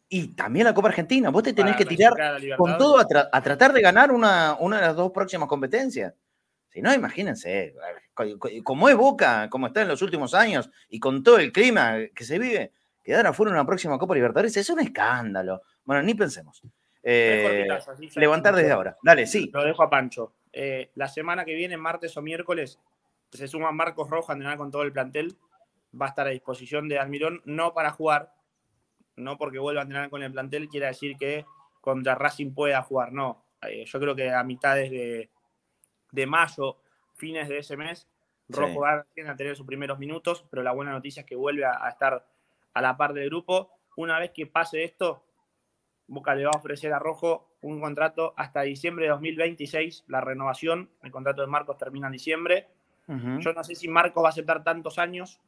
Y también la Copa Argentina. Vos te tenés que tirar con todo a, tratar de ganar una, una de las dos próximas competencias. Si no, imagínense, como es Boca, como está en los últimos años y con todo el clima que se vive, quedar afuera en una próxima Copa Libertadores es un escándalo. Bueno, ni pensemos. Eh, levantar desde ahora. Dale, sí. Lo dejo a Pancho. Eh, la semana que viene, martes o miércoles, se suma Marcos Rojas a entrenar con todo el plantel. Va a estar a disposición de Almirón, no para jugar, no porque vuelva a entrenar con el plantel, quiere decir que contra Racing pueda jugar. No. Eh, yo creo que a mitades de, de mayo, fines de ese mes, Rojo va a tener sus primeros minutos, pero la buena noticia es que vuelve a estar a la par del grupo. Una vez que pase esto, Boca le va a ofrecer a Rojo un contrato hasta diciembre de 2026, la renovación, el contrato de Marcos termina en diciembre. Yo no sé si Marcos va a aceptar tantos años,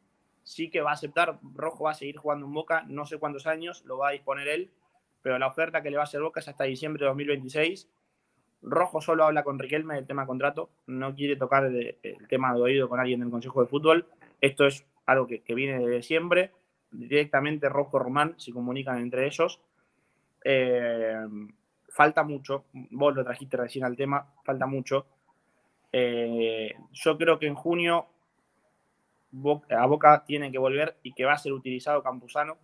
sí que va a aceptar, Rojo va a seguir jugando en Boca, no sé cuántos años, lo va a disponer él, pero la oferta que le va a hacer Boca es hasta diciembre de 2026. Rojo solo habla con Riquelme del tema contrato, no quiere tocar el, tema de oído con alguien del Consejo de Fútbol. Esto es algo que, que viene de siempre. Directamente Rojo Román se comunican entre ellos eh, falta mucho, vos lo trajiste recién al tema, falta mucho. Eh, yo creo que en junio a Boca tiene que volver y que va a ser utilizado Campuzano.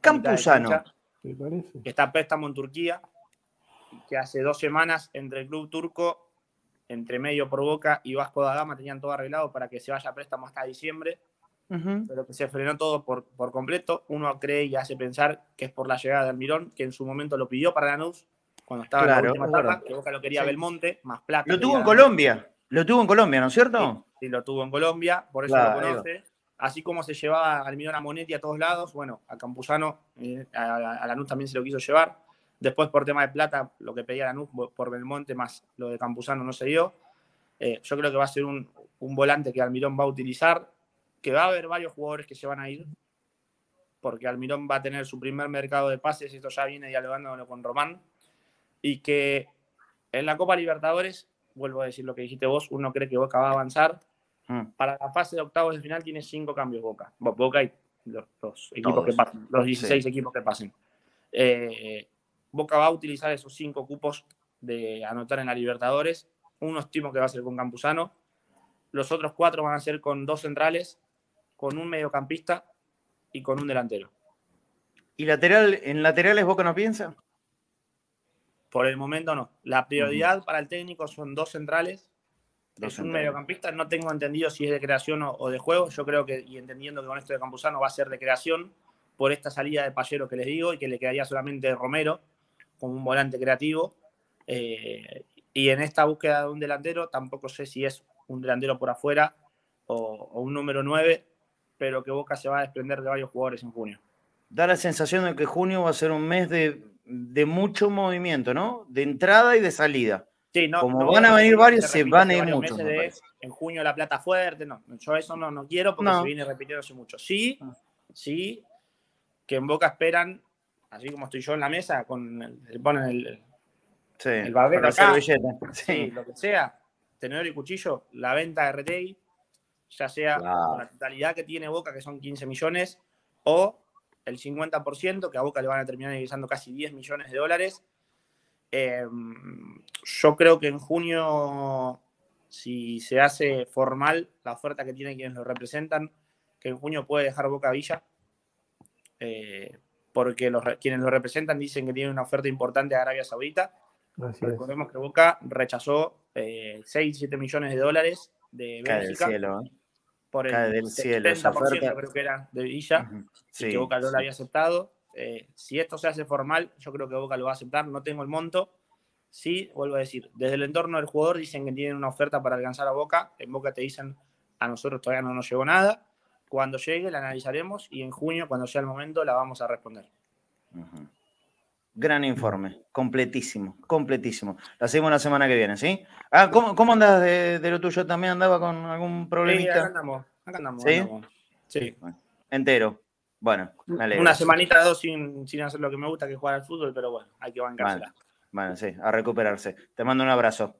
Campuzano. que está préstamo en Turquía, que hace dos semanas entre el club turco, entre medio por Boca y Vasco da Gama tenían todo arreglado para que se vaya a préstamo hasta diciembre pero que se frenó todo por, por completo. Uno cree y hace pensar que es por la llegada de Almirón, que en su momento lo pidió para Lanús, cuando estaba en la última etapa, que Boca lo quería Belmonte, más plata. Lo tuvo en Colombia, lo tuvo en Colombia, ¿no es cierto? Sí, lo tuvo en Colombia, por eso lo conoce. Así como se llevaba a Almirón a Monetti a todos lados, bueno, a Campuzano, eh, a, Lanús también se lo quiso llevar. Después, por tema de plata, lo que pedía Lanús por Belmonte, más lo de Campuzano no se dio. Eh, yo creo que va a ser un, un volante que Almirón va a utilizar que va a haber varios jugadores que se van a ir, porque Almirón va a tener su primer mercado de pases, esto ya viene dialogándolo con Román, y que en la Copa Libertadores, vuelvo a decir lo que dijiste vos, uno cree que Boca va a avanzar. Hmm. Para la fase de octavos de final tiene cinco cambios Boca. Boca y los, equipos que pasen, los 16 equipos que pasen. Eh, Boca va a utilizar esos cinco cupos de anotar en la Libertadores. Uno estimo que va a ser con Campuzano. Los otros cuatro van a ser con dos centrales con un mediocampista y con un delantero. ¿Y lateral, en laterales Boca no piensa? Por el momento no. La prioridad para el técnico son dos centrales es un mediocampista, no tengo entendido si es de creación o, de juego. Yo creo que, y entendiendo que con esto de Campuzano va a ser de creación, por esta salida de Pallero que les digo, y que le quedaría solamente Romero como un volante creativo. Eh, y en esta búsqueda de un delantero, tampoco sé si es un delantero por afuera o, un número 9, pero que Boca se va a desprender de varios jugadores en junio. Da la sensación de que junio va a ser un mes de, mucho movimiento, ¿no? De entrada y de salida. Sí, no, Como van a venir varios, se, van a ir muchos. en junio la plata fuerte, no. Yo eso no, no quiero porque se viene repitiéndose mucho. Sí, ah. sí, que en Boca esperan, así como estoy yo en la mesa, con el, ponen el, sí, el barbero acá, sí. lo que sea, tenedor y cuchillo, la venta de RTI, ya sea la totalidad que tiene Boca, que son 15 millones, o el 50%, que a Boca le van a terminar ingresando casi 10 millones de dólares. Em, yo creo que en junio, si se hace formal la oferta que tienen quienes lo representan, que en junio puede dejar Boca Villa, eh, porque los, quienes lo representan dicen que tiene una oferta importante a Arabia Saudita. Recordemos que Boca rechazó eh, 6, 7 millones de dólares de Bélgica. cielo, ¿eh? Por el del cielo, creo que era de Villa, que Boca no lo había aceptado. Eh, si esto se hace formal, yo creo que Boca lo va a aceptar, no tengo el monto. Sí, vuelvo a decir, desde el entorno del jugador dicen que tienen una oferta para alcanzar a Boca, en Boca te dicen a nosotros todavía no nos llegó nada. Cuando llegue la analizaremos y en junio, cuando sea el momento, la vamos a responder. Gran informe, completísimo, completísimo. La seguimos la semana que viene, ¿sí? Ah, ¿cómo, cómo andas de, lo tuyo? ¿También andaba con algún problemita? Sí, acá andamos, acá andamos. ¿Sí? sí. entero. Bueno, Una semanita o dos sin, sin, hacer lo que me gusta, que es jugar al fútbol, pero bueno, hay que bancársela. Bueno, sí, a recuperarse. Te mando un abrazo.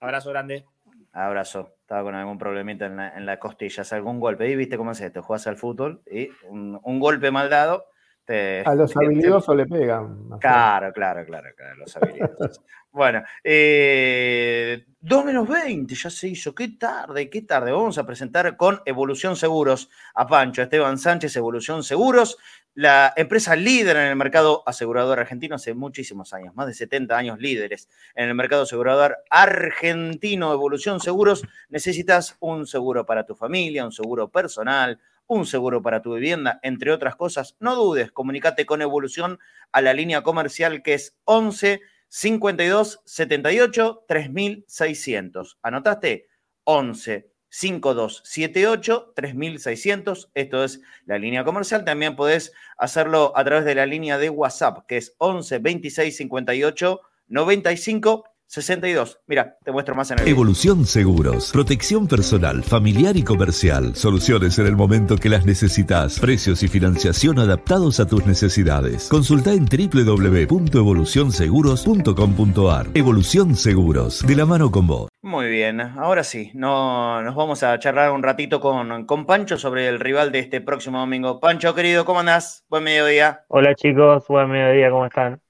Abrazo grande. Abrazo. Estaba con algún problemita en la, en la costilla, algún golpe. Y viste cómo es esto, juegas al fútbol y un, un golpe mal dado a los habilidosos le pegan. Claro, claro, claro, claro, los habilidosos. <laughs> bueno, eh, 2 menos 20, ya se hizo. Qué tarde, qué tarde. Vamos a presentar con Evolución Seguros a Pancho, Esteban Sánchez, Evolución Seguros, la empresa líder en el mercado asegurador argentino hace muchísimos años, más de 70 años líderes en el mercado asegurador argentino. Evolución Seguros, necesitas un seguro para tu familia, un seguro personal un seguro para tu vivienda, entre otras cosas, no dudes, comunícate con Evolución a la línea comercial que es 11 52 78 3600. ¿Anotaste? 11 52 78 3600. Esto es la línea comercial. También podés hacerlo a través de la línea de WhatsApp, que es 11 26 58 95 62. Mira, te muestro más en el Evolución Seguros. Protección personal, familiar y comercial. Soluciones en el momento que las necesitas. Precios y financiación adaptados a tus necesidades. Consulta en www.evolucionseguros.com.ar. Evolución Seguros. De la mano con vos. Muy bien, ahora sí, no, nos vamos a charlar un ratito con, con Pancho sobre el rival de este próximo domingo. Pancho, querido, ¿cómo andás? Buen mediodía. Hola chicos, buen mediodía, ¿cómo están?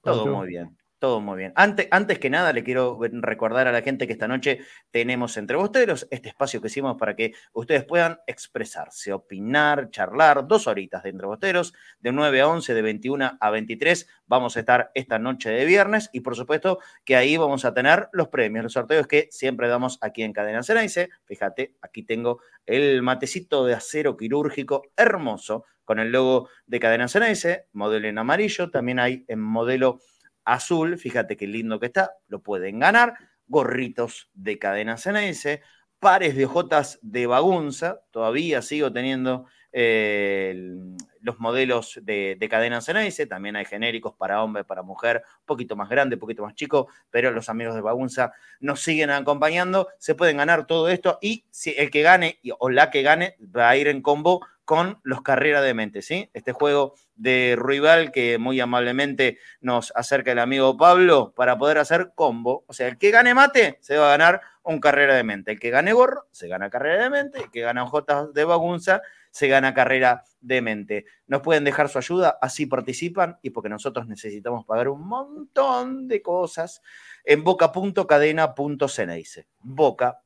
Todo muy bien. Todo muy bien. Antes, antes que nada, le quiero recordar a la gente que esta noche tenemos entre ustedes este espacio que hicimos para que ustedes puedan expresarse, opinar, charlar, dos horitas de entre bosteros, de 9 a 11, de 21 a 23. Vamos a estar esta noche de viernes y por supuesto que ahí vamos a tener los premios, los sorteos que siempre damos aquí en Cadena Cenaice. Fíjate, aquí tengo el matecito de acero quirúrgico hermoso con el logo de Cadena Cenaice, modelo en amarillo, también hay en modelo azul, fíjate qué lindo que está, lo pueden ganar, gorritos de cadena CNS, pares de ojotas de bagunza, todavía sigo teniendo eh, los modelos de, cadena CNS, también hay genéricos para hombre, para mujer, poquito más grande, poquito más chico, pero los amigos de bagunza nos siguen acompañando, se pueden ganar todo esto y si el que gane o la que gane va a ir en combo con los Carrera de Mente, ¿sí? Este juego de Ruibal que muy amablemente nos acerca el amigo Pablo para poder hacer combo. O sea, el que gane mate se va a ganar un Carrera de Mente. El que gane gorro se gana Carrera de Mente. El que gana J de bagunza se gana Carrera de Mente. Nos pueden dejar su ayuda, así participan y porque nosotros necesitamos pagar un montón de cosas en boca.cadena.ceneice. Boca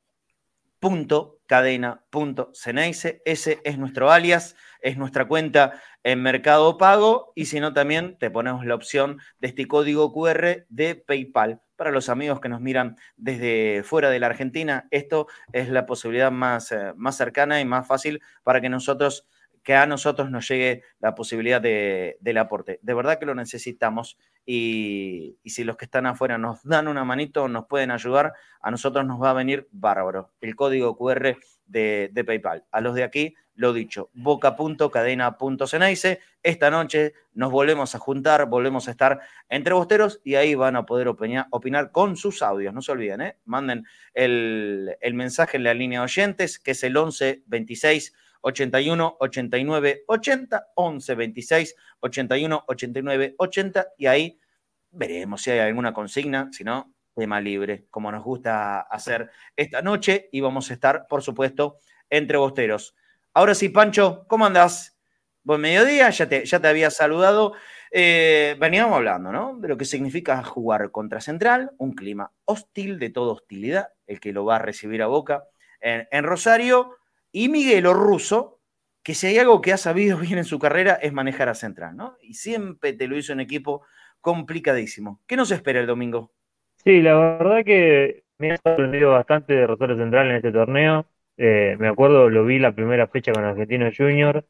cadena.ceneice. Ese es nuestro alias. es nuestra cuenta en Mercado Pago y si no también te ponemos la opción de este código QR de PayPal. Para los amigos que nos miran desde fuera de la Argentina, esto es la posibilidad más, eh, más cercana y más fácil para que nosotros que a nosotros nos llegue la posibilidad de, del aporte. De verdad que lo necesitamos y, si los que están afuera nos dan una manito, nos pueden ayudar, a nosotros nos va a venir bárbaro. El código QR de, de PayPal. A los de aquí, lo dicho, boca.cadena.cenaice. Esta noche nos volvemos a juntar, volvemos a estar entre bosteros y ahí van a poder opinar, opinar con sus audios. No se olviden, ¿eh? manden el, el mensaje en la línea oyentes, que es el 11 26 81 89 80, 11 26 81 89 80 y ahí veremos si hay alguna consigna, si no, tema libre, como nos gusta hacer esta noche y vamos a estar, por supuesto, entre bosteros. Ahora sí, Pancho, ¿cómo andás? Buen mediodía, ya te, ya te había saludado. Eh, veníamos hablando, ¿no? De lo que significa jugar contra Central, un clima hostil, de toda hostilidad, el que lo va a recibir a Boca en, en Rosario, y Miguel Russo, que si hay algo que ha sabido bien en su carrera es manejar a Central, ¿no? Y siempre te lo hizo en equipo complicadísimo. ¿Qué nos espera el domingo? Sí, la verdad que me ha sorprendido bastante de Rosario Central en este torneo. Eh, me acuerdo, lo vi la primera fecha con Argentino Junior.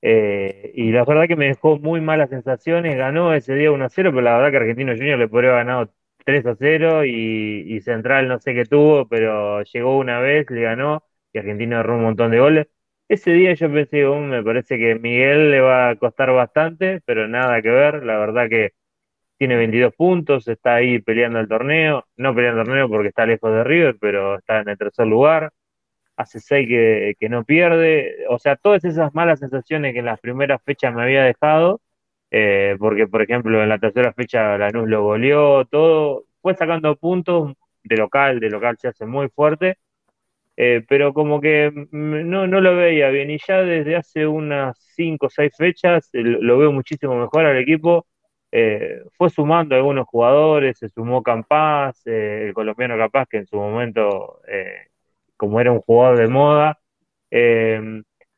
Eh, y la verdad que me dejó muy malas sensaciones. Ganó ese día 1 a 0, pero la verdad que Argentino Junior le podría haber ganado 3 a 0 y, y Central no sé qué tuvo, pero llegó una vez, le ganó y Argentina un montón de goles. Ese día yo pensé, oh, me parece que Miguel le va a costar bastante, pero nada que ver. La verdad que tiene 22 puntos, está ahí peleando el torneo. No peleando el torneo porque está lejos de River, pero está en el tercer lugar. Hace seis que, que no pierde. O sea, todas esas malas sensaciones que en las primeras fechas me había dejado, eh, porque por ejemplo en la tercera fecha Lanús lo goleó, todo, fue sacando puntos de local, de local se hace muy fuerte eh, pero como que no, no lo veía bien y ya desde hace unas 5 o 6 fechas eh, lo veo muchísimo mejor al equipo. Eh, fue sumando algunos jugadores, se sumó Campaz, el colombiano Capaz, que en su momento, como era un jugador de moda,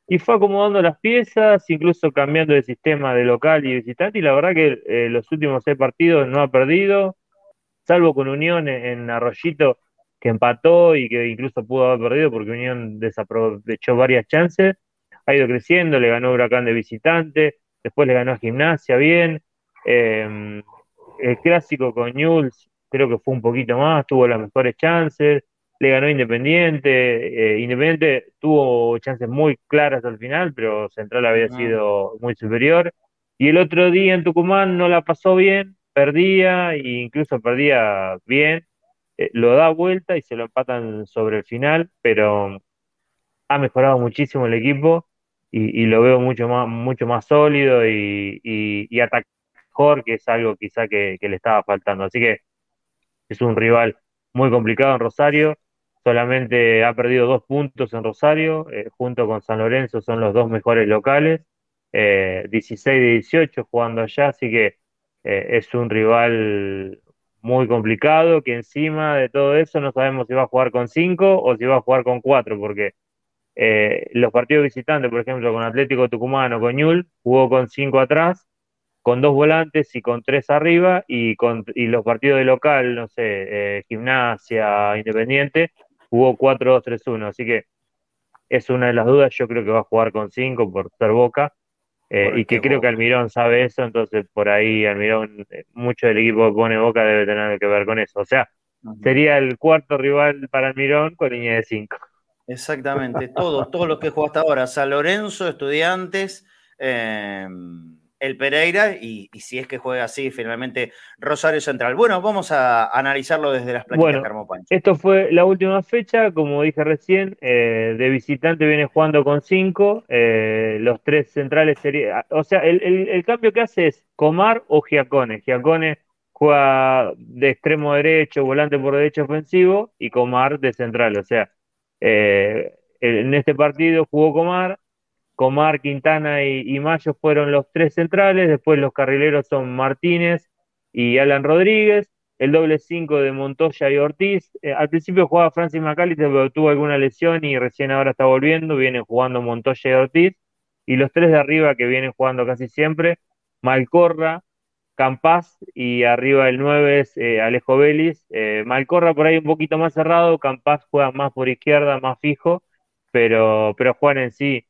y fue acomodando las piezas, incluso cambiando de sistema de local y visitante, y la verdad que los últimos seis partidos no ha perdido, salvo con Unión en Arroyito, que empató y que incluso pudo haber perdido porque Unión desaprovechó varias chances. Ha ido creciendo, le ganó Huracán de visitante, después le ganó a Gimnasia bien. Em, el clásico con Newell's creo que fue un poquito más, tuvo las mejores chances. Le ganó Independiente. Eh, Independiente tuvo chances muy claras al final, pero Central había sido muy superior. Y el otro día en Tucumán no la pasó bien, perdía e incluso perdía bien eh, lo da vuelta y se lo empatan sobre el final, pero ha mejorado muchísimo el equipo y, lo veo mucho más, mucho más sólido y, y, mejor, que es algo quizá que, le estaba faltando. Así que es un rival muy complicado en Rosario, solamente ha perdido dos puntos en Rosario, eh, junto con San Lorenzo son los dos mejores locales, 16 eh, de 18 jugando allá, así que es un rival muy complicado, que encima de todo eso no sabemos si va a jugar con cinco o si va a jugar con cuatro, porque eh, los partidos visitantes, por ejemplo, con Atlético Tucumán o con Ñul, jugó con cinco atrás, con dos volantes y con tres arriba, y, con, y los partidos de local, no sé, eh, Gimnasia, Independiente, jugó 4-2-3-1, así que es una de las dudas, yo creo que va a jugar con cinco por ser Boca, eh, y que creo que Almirón sabe eso, entonces por ahí Almirón, eh, mucho del equipo que pone Boca debe tener que ver con eso. O sea, sería el cuarto rival para Almirón con línea de cinco. Exactamente, todos, todos los que jugó hasta ahora, San Lorenzo, Estudiantes, eh, el Pereira y, si es que juega así finalmente Rosario Central. Bueno, vamos a analizarlo desde las plantillas bueno, Esto fue la última fecha, como dije recién, eh, de visitante viene jugando con cinco, eh, los tres centrales serían, o sea, el, cambio que hace es Comar o Giacone. Giacone juega de extremo derecho, volante por derecho ofensivo y Comar de central, o sea, eh, en este partido jugó Comar, Comar, Quintana y, Mayo fueron los tres centrales, después los carrileros son Martínez y Alan Rodríguez, el doble cinco de Montoya y Ortiz. Eh, al principio jugaba Francis McAllister, pero tuvo alguna lesión y recién ahora está volviendo, vienen jugando Montoya y Ortiz. y los tres de arriba que vienen jugando casi siempre, Malcorra, Campaz y arriba el 9 es eh, Alejo Vélez. Eh, Malcorra por ahí un poquito más cerrado, Campaz juega más por izquierda, más fijo, pero, pero Juan en sí,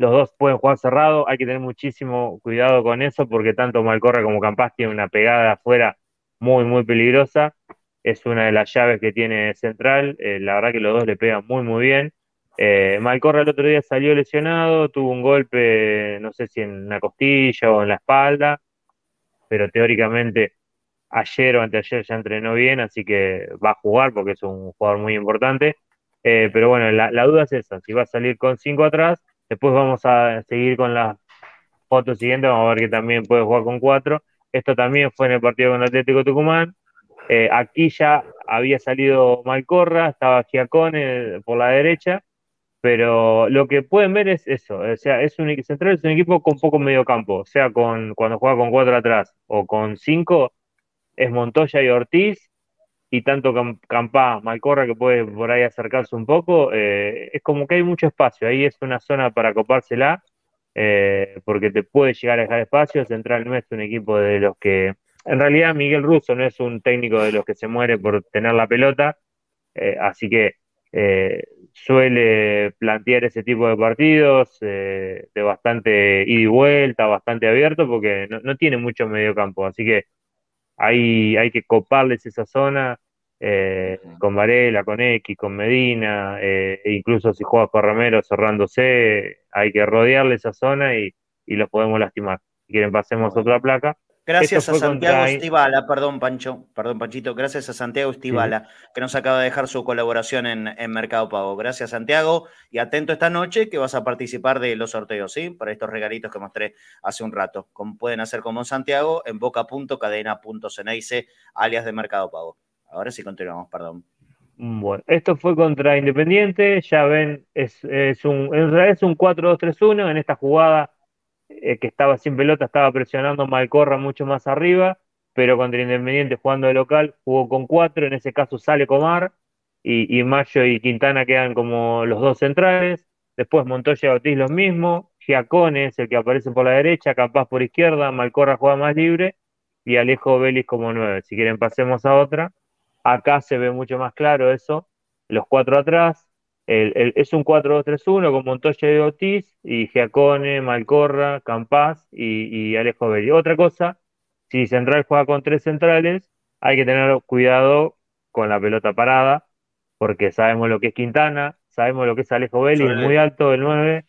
los dos pueden jugar cerrado, hay que tener muchísimo cuidado con eso porque tanto Malcorra como Campaz tienen una pegada afuera muy, muy peligrosa. Es una de las llaves que tiene Central, eh, la verdad que los dos le pegan muy, muy bien. Malcorra el otro día salió lesionado, tuvo un golpe, no sé si en la costilla o en la espalda, pero teóricamente ayer o anteayer ya entrenó bien, así que va a jugar porque es un jugador muy importante. Eh, pero bueno, la, duda es esa, si va a salir con 5 atrás, después vamos a seguir con la foto siguiente, vamos a ver que también puede jugar con 4. Esto también fue en el partido con Atlético Tucumán. Eh, aquí ya había salido Malcorra, estaba Giacone por la derecha, pero lo que pueden ver es eso, o sea, es un central es un equipo con poco medio campo, o sea, con cuando juega con cuatro atrás o con cinco es Montoya y Ortiz y tanto Campá, Malcorra que puede por ahí acercarse un poco, eh, es como que hay mucho espacio, ahí es una zona para copársela, eh, porque te puede llegar a dejar espacio, Central no es un equipo de los que, en realidad Miguel Russo no es un técnico de los que se muere por tener la pelota, eh, así que suele plantear ese tipo de partidos de bastante ida y vuelta, bastante abierto, porque no, tiene mucho medio campo, así que hay, hay que coparles esa zona eh, con Varela, con X, con Medina, eh, e incluso si juega con Romero cerrándose, hay que rodearle esa zona y, y los podemos lastimar. Si quieren pasemos otra placa. Gracias a Santiago Estivala, perdón Pancho, perdón Panchito, gracias a Santiago Estivala, que nos acaba de dejar su colaboración en, Mercado Pago. Gracias Santiago, y atento esta noche que vas a participar de los sorteos, ¿sí? Para estos regalitos que mostré hace un rato. Como pueden hacer como Santiago en boca.cadena.ceneice, alias de Mercado Pago. Ahora sí continuamos, perdón. Bueno, esto fue contra Independiente, ya ven, es, es un, en realidad es un 4-2-3-1, en esta jugada eh, que estaba sin pelota, estaba presionando Malcorra mucho más arriba, pero contra Independiente jugando de local jugó con cuatro, en ese caso sale Comar, y, Mayo y Quintana quedan como los dos centrales, después Montoya y Ortiz los mismos, Giacone es el que aparece por la derecha, Capaz por izquierda, Malcorra juega más libre, y Alejo Vélez como nueve. Si quieren pasemos a otra. Acá se ve mucho más claro eso, los cuatro atrás, es un 4-2-3-1 con Montoya y Ortiz y Giacone, Malcorra, Campaz y, Alejo Belli. Otra cosa, si Central juega con tres centrales, hay que tener cuidado con la pelota parada, porque sabemos lo que es Quintana, sabemos lo que es Alejo Belli, es muy alto, el 9,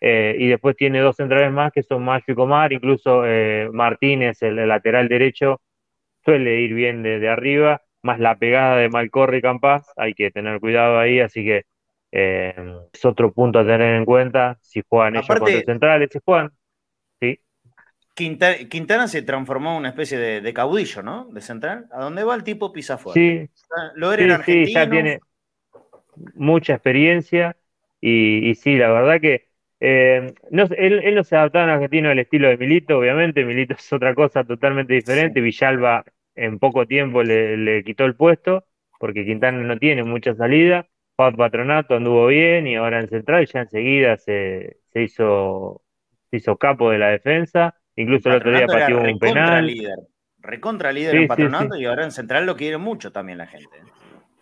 eh, y después tiene dos centrales más que son Mayo y Comar, incluso eh, Martínez, el, lateral derecho, suele ir bien de, arriba, más la pegada de Malcorra y Campaz, hay que tener cuidado ahí, así que eh, es otro punto a tener en cuenta si juegan ellos contra centrales, si juegan. Sí. Quintana, se transformó en una especie de, caudillo, ¿no? De central. ¿A dónde va el tipo pisa fuerte? Sí, lo era sí, ya tiene mucha experiencia y, sí, la verdad que eh, no, él, no se adaptaba en argentino al estilo de Milito, obviamente. Milito es otra cosa totalmente diferente. Villalba en poco tiempo le, le, quitó el puesto porque Quintana no tiene mucha salida. Paz Patronato anduvo bien y ahora en Central ya enseguida se, se hizo se hizo capo de la defensa. Incluso el otro día pateó un penal. Líder. Recontra líder en Patronato y ahora en Central lo quiere mucho también la gente.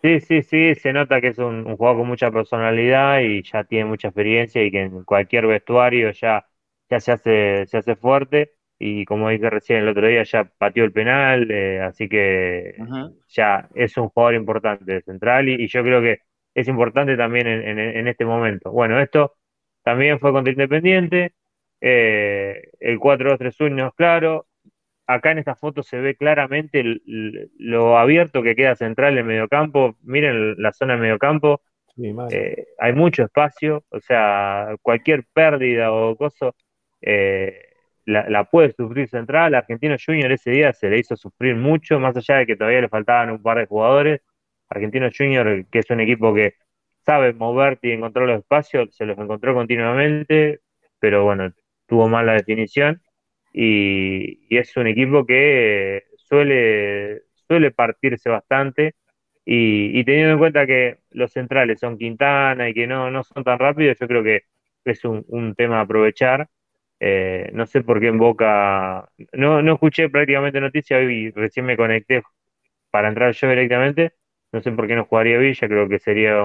Sí, sí, sí, se nota que es un, jugador con mucha personalidad y ya tiene mucha experiencia y que en cualquier vestuario ya, ya se, hace, se hace fuerte. Y como dije recién el otro día, ya pateó el penal, eh, así que ya es un jugador importante de Central y yo creo que es importante también en, este momento. Bueno, esto también fue contra Independiente, eh, el 4-2-3-1 es claro, acá en esta foto se ve claramente lo abierto que queda central en mediocampo, miren la zona de mediocampo, eh, hay mucho espacio, o sea, cualquier pérdida o cosa eh, la, la, puede sufrir central, Argentino Junior ese día se le hizo sufrir mucho, más allá de que todavía le faltaban un par de jugadores, Argentino Junior, que es un equipo que sabe moverte y encontrar los espacios, se los encontró continuamente, pero bueno, tuvo mala definición y, es un equipo que suele, suele partirse bastante y, teniendo en cuenta que los centrales son Quintana y que no, no son tan rápidos, yo creo que es un, tema a aprovechar. Eh, no sé por qué en Boca, no, no escuché prácticamente noticias, hoy recién me conecté para entrar yo directamente, no sé por qué no jugaría Villa, creo que sería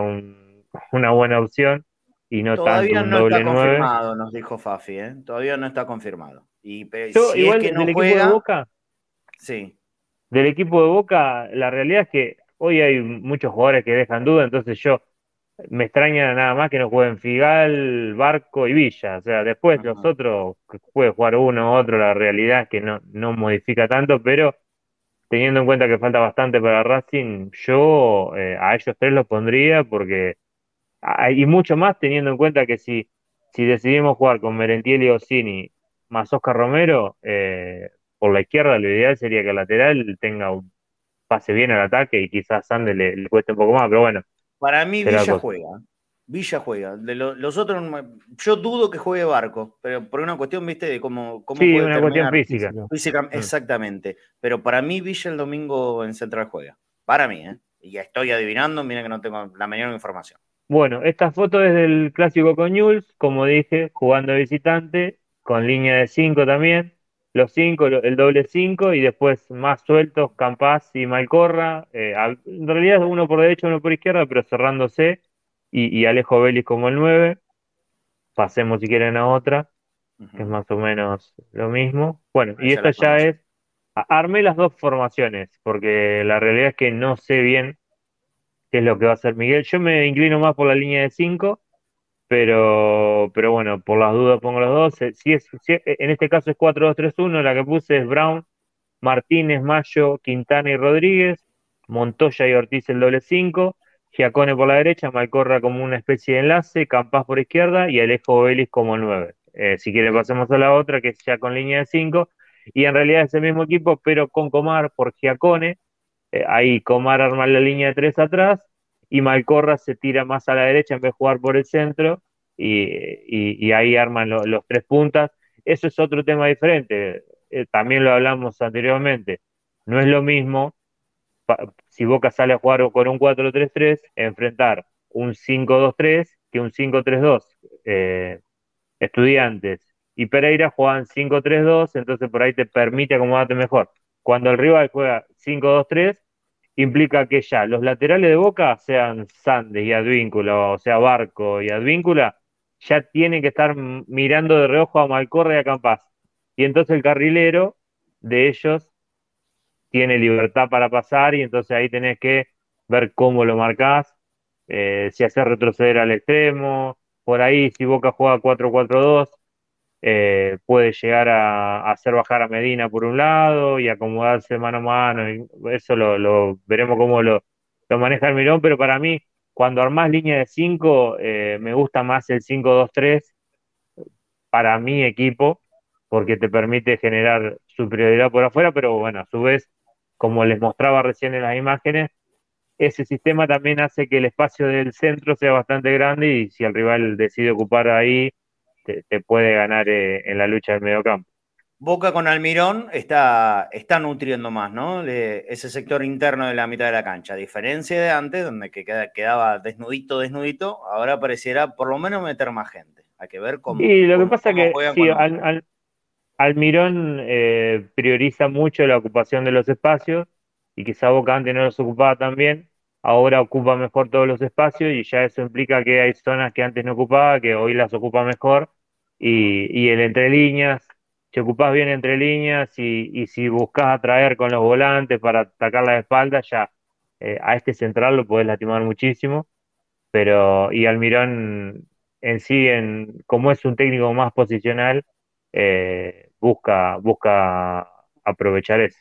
una buena opción y no Todavía tanto un no doble está 9. confirmado, nos dijo Fafi, ¿eh? Todavía no está confirmado. Y Yo, si igual es que no del equipo juega, de Boca, sí. del equipo de Boca, la realidad es que hoy hay muchos jugadores que dejan duda, entonces yo me extraña nada más que no jueguen Figal, Barco y Villa. O sea, después los otros puede jugar uno u otro, la realidad es que no, no modifica tanto, pero teniendo en cuenta que falta bastante para Racing, yo eh, a ellos tres los pondría porque, ah, y mucho más teniendo en cuenta que si, si decidimos jugar con Merentiel y Ossini más Oscar Romero, eh, por la izquierda lo ideal sería que el lateral tenga un pase bien al ataque y quizás Sande le, le cueste un poco más, pero bueno, Para mí Villa juega. Villa juega. De lo- los otros, yo dudo que juegue Barco, pero por una cuestión, viste, de cómo, cómo sí, puede una cuestión física. Física- Mm. Exactamente. Pero para mí Villa el domingo en Central juega. Para mí, ¿eh? Y ya estoy adivinando, miren que no tengo la menor información. Bueno, esta foto es del clásico con Newell's, como dije, jugando de visitante, con línea de 5 también, los 5, el doble 5 y después más sueltos, Campaz y Malcorra, eh, en realidad uno por derecha, uno por izquierda, pero cerrándose, y, y Alejo Vélez como el 9. Pasemos si quieren a otra, que es más o menos lo mismo. Bueno, Ahí y esta ya es, armé las dos formaciones, porque la realidad es que no sé bien qué es lo que va a hacer Miguel. Yo me inclino más por la línea de 5 pero, pero bueno, por las dudas pongo los dos. Si es, si es- en este caso es 4-2-3-1, la que puse es Brown, Martínez, Mayo, Quintana y Rodríguez, Montoya y Ortiz el doble 5, Giacone por la derecha, Malcorra como una especie de enlace, Campas por izquierda y Alejo Vélez como el 9. Eh, si quieren pasemos a la otra, que es ya con línea de 5, y en realidad es el mismo equipo, pero con Comar por Giacone. Eh, ahí Comar arma la línea de 3 atrás y Malcorra se tira más a la derecha en vez de jugar por el centro y, ahí arman lo- los tres puntas. Eso es otro tema diferente, eh, también lo hablamos anteriormente. No es lo mismo si Boca sale a jugar con un 4-3-3, enfrentar un 5-2-3 que un 5-3-2. Eh, Estudiantes y Pereira juegan 5-3-2, entonces por ahí te permite acomodarte mejor. Cuando el rival juega 5-2-3, implica que ya los laterales de Boca, sean Sandes y Advíncula, o sea, Barco y Advíncula, ya tienen que estar mirando de reojo a Malcorra y a Campaz. Y entonces el carrilero de ellos tiene libertad para pasar y entonces ahí tenés que ver cómo lo marcás, eh, si hacer retroceder al extremo, por ahí si Boca juega 4-4-2, eh, puede llegar a, hacer bajar a Medina por un lado y acomodarse mano a mano. eso lo, veremos cómo lo, lo maneja el Mirón, pero para mí, cuando armás línea de 5, me gusta más el 5-2-3 para mi equipo, porque te permite generar superioridad por afuera, pero bueno, a su vez, como les mostraba recién en las imágenes, ese sistema también hace que el espacio del centro sea bastante grande y si el rival decide ocupar ahí, te, te puede ganar eh, en la lucha del mediocampo. Boca con Almirón está, está nutriendo más, ¿no? Le- ese sector interno de la mitad de la cancha. A diferencia de antes, donde que queda- quedaba desnudito, desnudito, ahora pareciera por lo menos meter más gente. Hay que ver cómo. Y lo que cómo- pasa cómo que sí, Al- Almirón eh, prioriza mucho la ocupación de los espacios y quizá Boca antes no los ocupaba tan bien, ahora ocupa mejor todos los espacios y ya eso implica que hay zonas que antes no ocupaba, que hoy las ocupa mejor. Y, el entre líneas, si ocupás bien entre líneas y, y si buscas atraer con los volantes para atacar la espalda, ya eh, a este central lo podés lastimar muchísimo, pero y Almirón en sí, en, como es un técnico más posicional, eh, busca, busca aprovechar eso.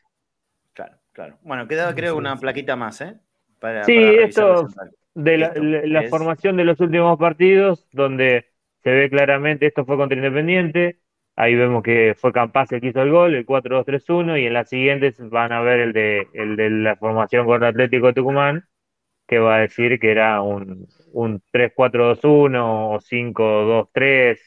Claro, claro. Bueno, queda creo una plaquita más, ¿eh? Para, Sí, para esto-. De la, Esto la- la es- formación de los últimos partidos, donde se ve claramente, esto fue contra Independiente, ahí vemos que fue Campaz el que hizo el gol, el 4-2-3-1, y en las siguientes van a ver el de, el de la formación contra Atlético de Tucumán, que va a decir que era un, un 3-4-2-1 o 5-2-3,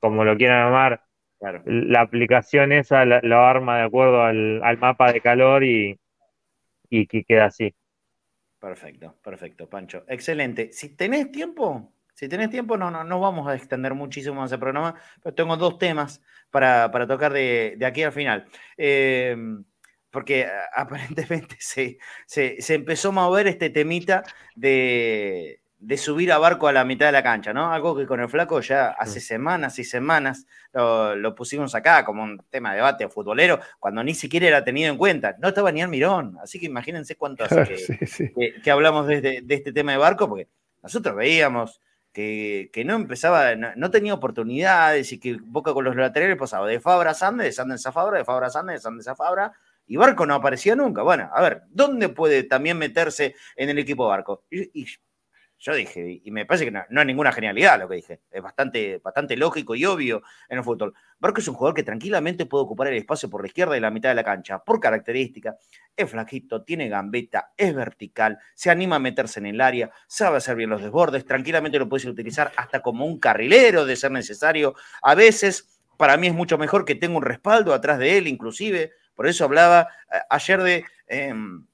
como lo quieran llamar. Claro. La aplicación esa la, la arma de acuerdo al, al mapa de calor y, y que queda así. Perfecto, perfecto, Pancho. Excelente. Si tenés tiempo, Si tenés tiempo, no, no, no vamos a extender muchísimo el programa, pero tengo dos temas para, tocar de, aquí al final. Em, porque <laughs> aparentemente se, se, empezó a mover este temita de, de subir a barco a la mitad de la cancha, ¿no? Algo que con el flaco ya hace semanas y semanas lo, pusimos acá como un tema de debate futbolero, cuando ni siquiera era tenido en cuenta. No estaba ni Almirón, así que imagínense cuánto hace <laughs> que, hablamos de, este tema de barco, porque nosotros veíamos que, no empezaba, no, tenía oportunidades y que Boca con los laterales pasaba de Fabra a Sandes, de Sandes a Fabra, de Fabra a Sandes, de Sandes a Fabra, y Barco no aparecía nunca. Bueno, a ver, ¿dónde puede también meterse en el equipo Barco? y yo dije, y me parece que no, no, es ninguna genialidad lo que dije, es bastante, bastante lógico y obvio en el fútbol. Barco es un jugador que tranquilamente puede ocupar el espacio por la izquierda y la mitad de la cancha, por característica, es flaquito, tiene gambeta, es vertical, se anima a meterse en el área, sabe hacer bien los desbordes, tranquilamente lo puedes utilizar hasta como un carrilero de ser necesario. A veces, para mí es mucho mejor que tenga un respaldo atrás de él, inclusive, por eso hablaba eh, ayer de... Em,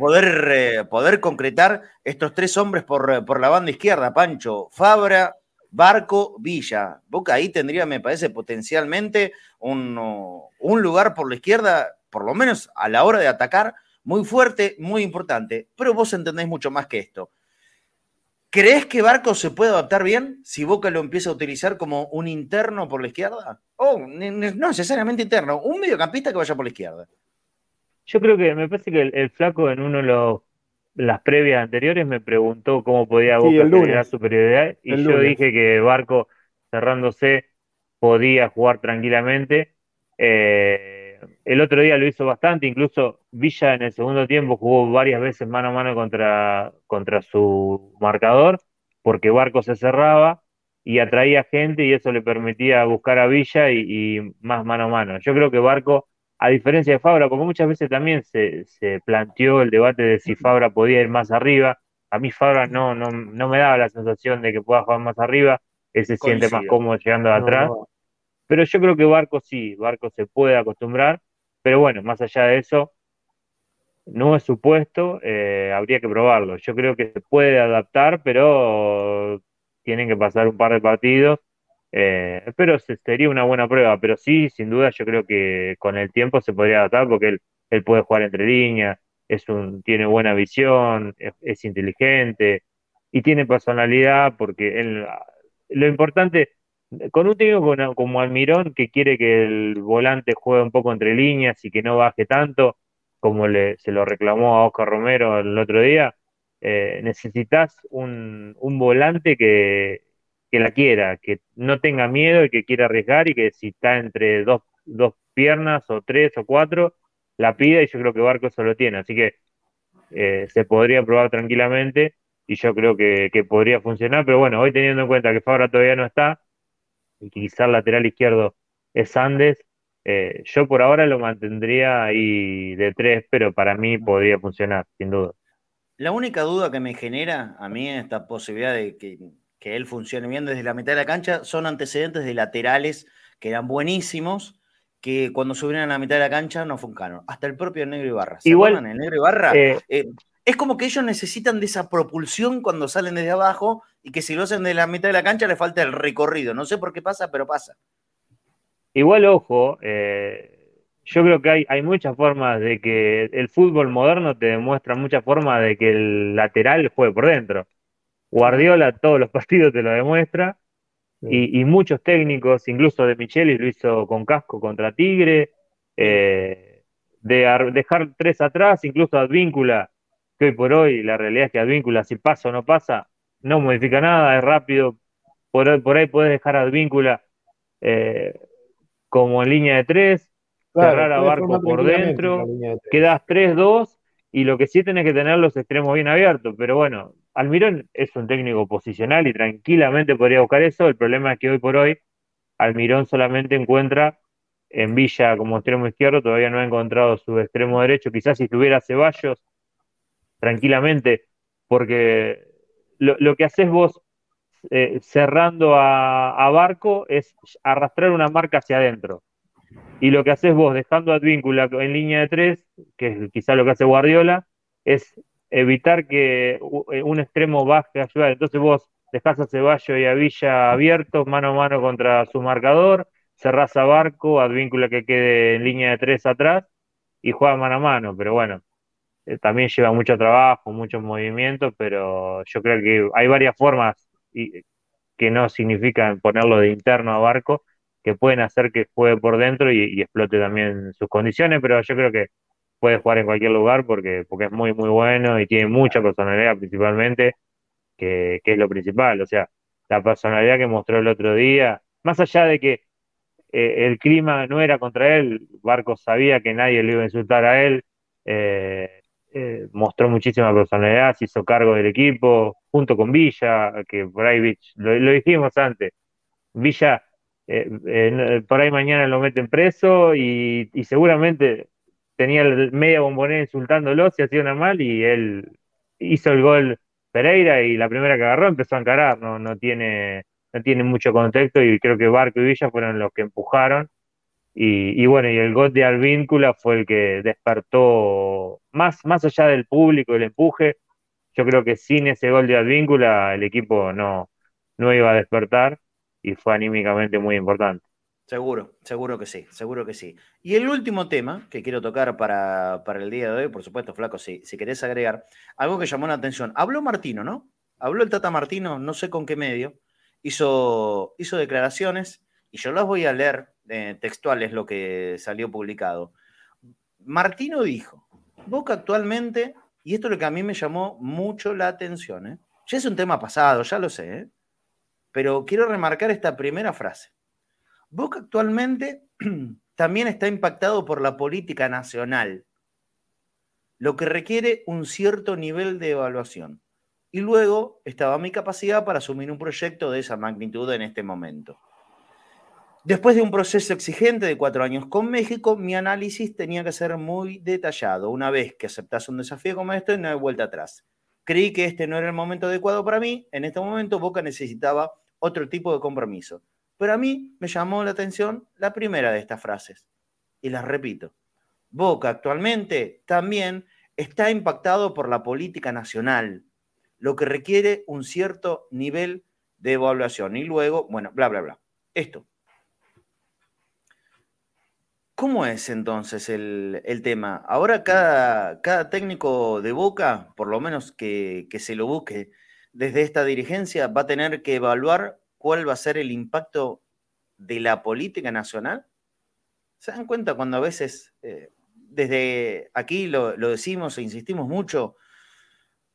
poder, eh, poder concretar estos tres hombres por, eh, por la banda izquierda, Pancho, Fabra, Barco, Villa. Boca ahí tendría, me parece, potencialmente un, un, lugar por la izquierda, por lo menos a la hora de atacar, muy fuerte, muy importante. Pero vos entendéis mucho más que esto. ¿Crees que Barco se puede adaptar bien si Boca lo empieza a utilizar como un interno por la izquierda? O no necesariamente interno, un mediocampista que vaya por la izquierda. Yo creo que me parece que el, flaco en uno de los las previas anteriores me preguntó cómo podía Boca generar superioridad y yo dije que Barco cerrándose podía jugar tranquilamente. Eh, el otro día lo hizo bastante, incluso Villa en el segundo tiempo jugó varias veces mano a mano contra, contra su marcador, porque Barco se cerraba y atraía gente y eso le permitía buscar a Villa y, y más mano a mano. Yo creo que Barco a diferencia de Fabra, porque muchas veces también se, planteó el debate de si Fabra podía ir más arriba. A mí Fabra no, no, no me daba la sensación de que pueda jugar más arriba, él se siente más cómodo llegando atrás. Pero yo creo que Barco sí, Barco se puede acostumbrar, pero bueno, más allá de eso, no es supuesto, eh, habría que probarlo. Yo creo que se puede adaptar, pero tienen que pasar un par de partidos eh, pero sería una buena prueba, pero sí, sin duda, yo creo que con el tiempo se podría adaptar porque él, puede jugar entre líneas, es un, tiene buena visión, es, inteligente y tiene personalidad porque él, lo importante, con un técnico como, como Almirón que quiere que el volante juegue un poco entre líneas y que no baje tanto, como le, se lo reclamó a Oscar Romero el otro día, eh, necesitas un, un volante que que la quiera, que no tenga miedo y que quiera arriesgar y que si está entre dos, dos piernas o tres o cuatro, la pida y yo creo que Barco eso lo tiene. Así que eh, se podría probar tranquilamente y yo creo que, podría funcionar. Pero bueno, hoy teniendo en cuenta que Fabra todavía no está y quizá el lateral izquierdo es Andes, eh, yo por ahora lo mantendría ahí de tres, pero para mí podría funcionar, sin duda. La única duda que me genera a mí esta posibilidad de que que él funcione bien desde la mitad de la cancha, son antecedentes de laterales que eran buenísimos, que cuando subieron a la mitad de la cancha no funcionaron. Hasta el propio Negro Ibarra. ¿Se Igual, El Negro Ibarra eh, eh, es como que ellos necesitan de esa propulsión cuando salen desde abajo y que si lo hacen de la mitad de la cancha le falta el recorrido. No sé por qué pasa, pero pasa. Igual, ojo, eh, yo creo que hay, hay muchas formas de que el fútbol moderno te demuestra muchas formas de que el lateral juegue por dentro. Guardiola todos los partidos te lo demuestra. Y, muchos técnicos, incluso de Micheli lo hizo con casco contra Tigre, eh, de dejar tres atrás, incluso Advíncula, que hoy por hoy la realidad es que Advíncula, si pasa o no pasa, no modifica nada, es rápido. Por, por ahí puedes dejar Advíncula eh, como en línea de tres, cerrar a Barco por dentro, quedas 3-2 y lo que sí tenés que tener los extremos bien abiertos, pero bueno, Almirón es un técnico posicional y tranquilamente podría buscar eso. El problema es que hoy por hoy Almirón solamente encuentra en Villa como extremo izquierdo, todavía no ha encontrado su extremo derecho. Quizás si tuviera Ceballos, tranquilamente, porque lo, que haces vos eh, cerrando a, Barco es arrastrar una marca hacia adentro. Y lo que haces vos dejando a Advíncula en línea de tres, que es quizás lo que hace Guardiola, es evitar que eh, un extremo baje a ayudar. Entonces vos dejás a Ceballo y a Villa abiertos, mano a mano contra su marcador, cerrás a Barco, Advíncula que quede en línea de tres atrás y juega mano a mano, pero bueno, eh, también lleva mucho trabajo, muchos movimientos, pero yo creo que hay varias formas y, que no significan ponerlo de interno a Barco, que pueden hacer que juegue por dentro y, explote también sus condiciones, pero yo creo que puede jugar en cualquier lugar porque, porque es muy, muy bueno y tiene mucha personalidad principalmente, que, que es lo principal. O sea, la personalidad que mostró el otro día, más allá de que eh, el clima no era contra él, Barco sabía que nadie le iba a insultar a él, eh, eh, mostró muchísima personalidad, se hizo cargo del equipo, junto con Villa, que por ahí lo, lo dijimos antes, Villa por ahí mañana lo meten preso y, seguramente tenía el media bombonera insultándolo si hacía una mal y él hizo el gol Pereira y la primera que agarró empezó a encarar, no, no tiene no tiene mucho contexto y creo que Barco y Villa fueron los que empujaron. Y, bueno, y el gol de Alvíncula fue el que despertó, más, más allá del público, el empuje, yo creo que sin ese gol de Alvíncula el equipo no, no iba a despertar y fue anímicamente muy importante. Seguro, seguro que sí, seguro que sí. Y el último tema que quiero tocar para, para el día de hoy, por supuesto, Flaco, si, si querés agregar, algo que llamó la atención. Habló Martino, ¿no? Habló el Tata Martino, no sé con qué medio, hizo, hizo declaraciones, y yo las voy a leer eh, textuales, lo que salió publicado. Martino dijo, Boca actualmente, y esto es lo que a mí me llamó mucho la atención, ¿eh? ya es un tema pasado, ya lo sé, ¿eh? pero quiero remarcar esta primera frase. Boca actualmente <clears throat> también está impactado por la política nacional, lo que requiere un cierto nivel de evaluación y luego estaba mi capacidad para asumir un proyecto de esa magnitud en este momento. Después de un proceso exigente de cuatro años con México, mi análisis tenía que ser muy detallado. Una vez que aceptase un desafío como este, no hay vuelta atrás. Creí que este no era el momento adecuado para mí. En este momento Boca necesitaba otro tipo de compromiso. Pero a mí me llamó la atención la primera de estas frases. Y las repito. Boca actualmente también está impactado por la política nacional, lo que requiere un cierto nivel de evaluación. Y luego, bueno, bla, bla, bla. Esto. ¿Cómo es entonces el, tema? Ahora cada, cada, técnico de Boca, por lo menos que, que se lo busque desde esta dirigencia, va a tener que evaluar cuál va a ser el impacto de la política nacional. ¿Se dan cuenta cuando a veces, eh, desde aquí lo, lo, decimos e insistimos mucho,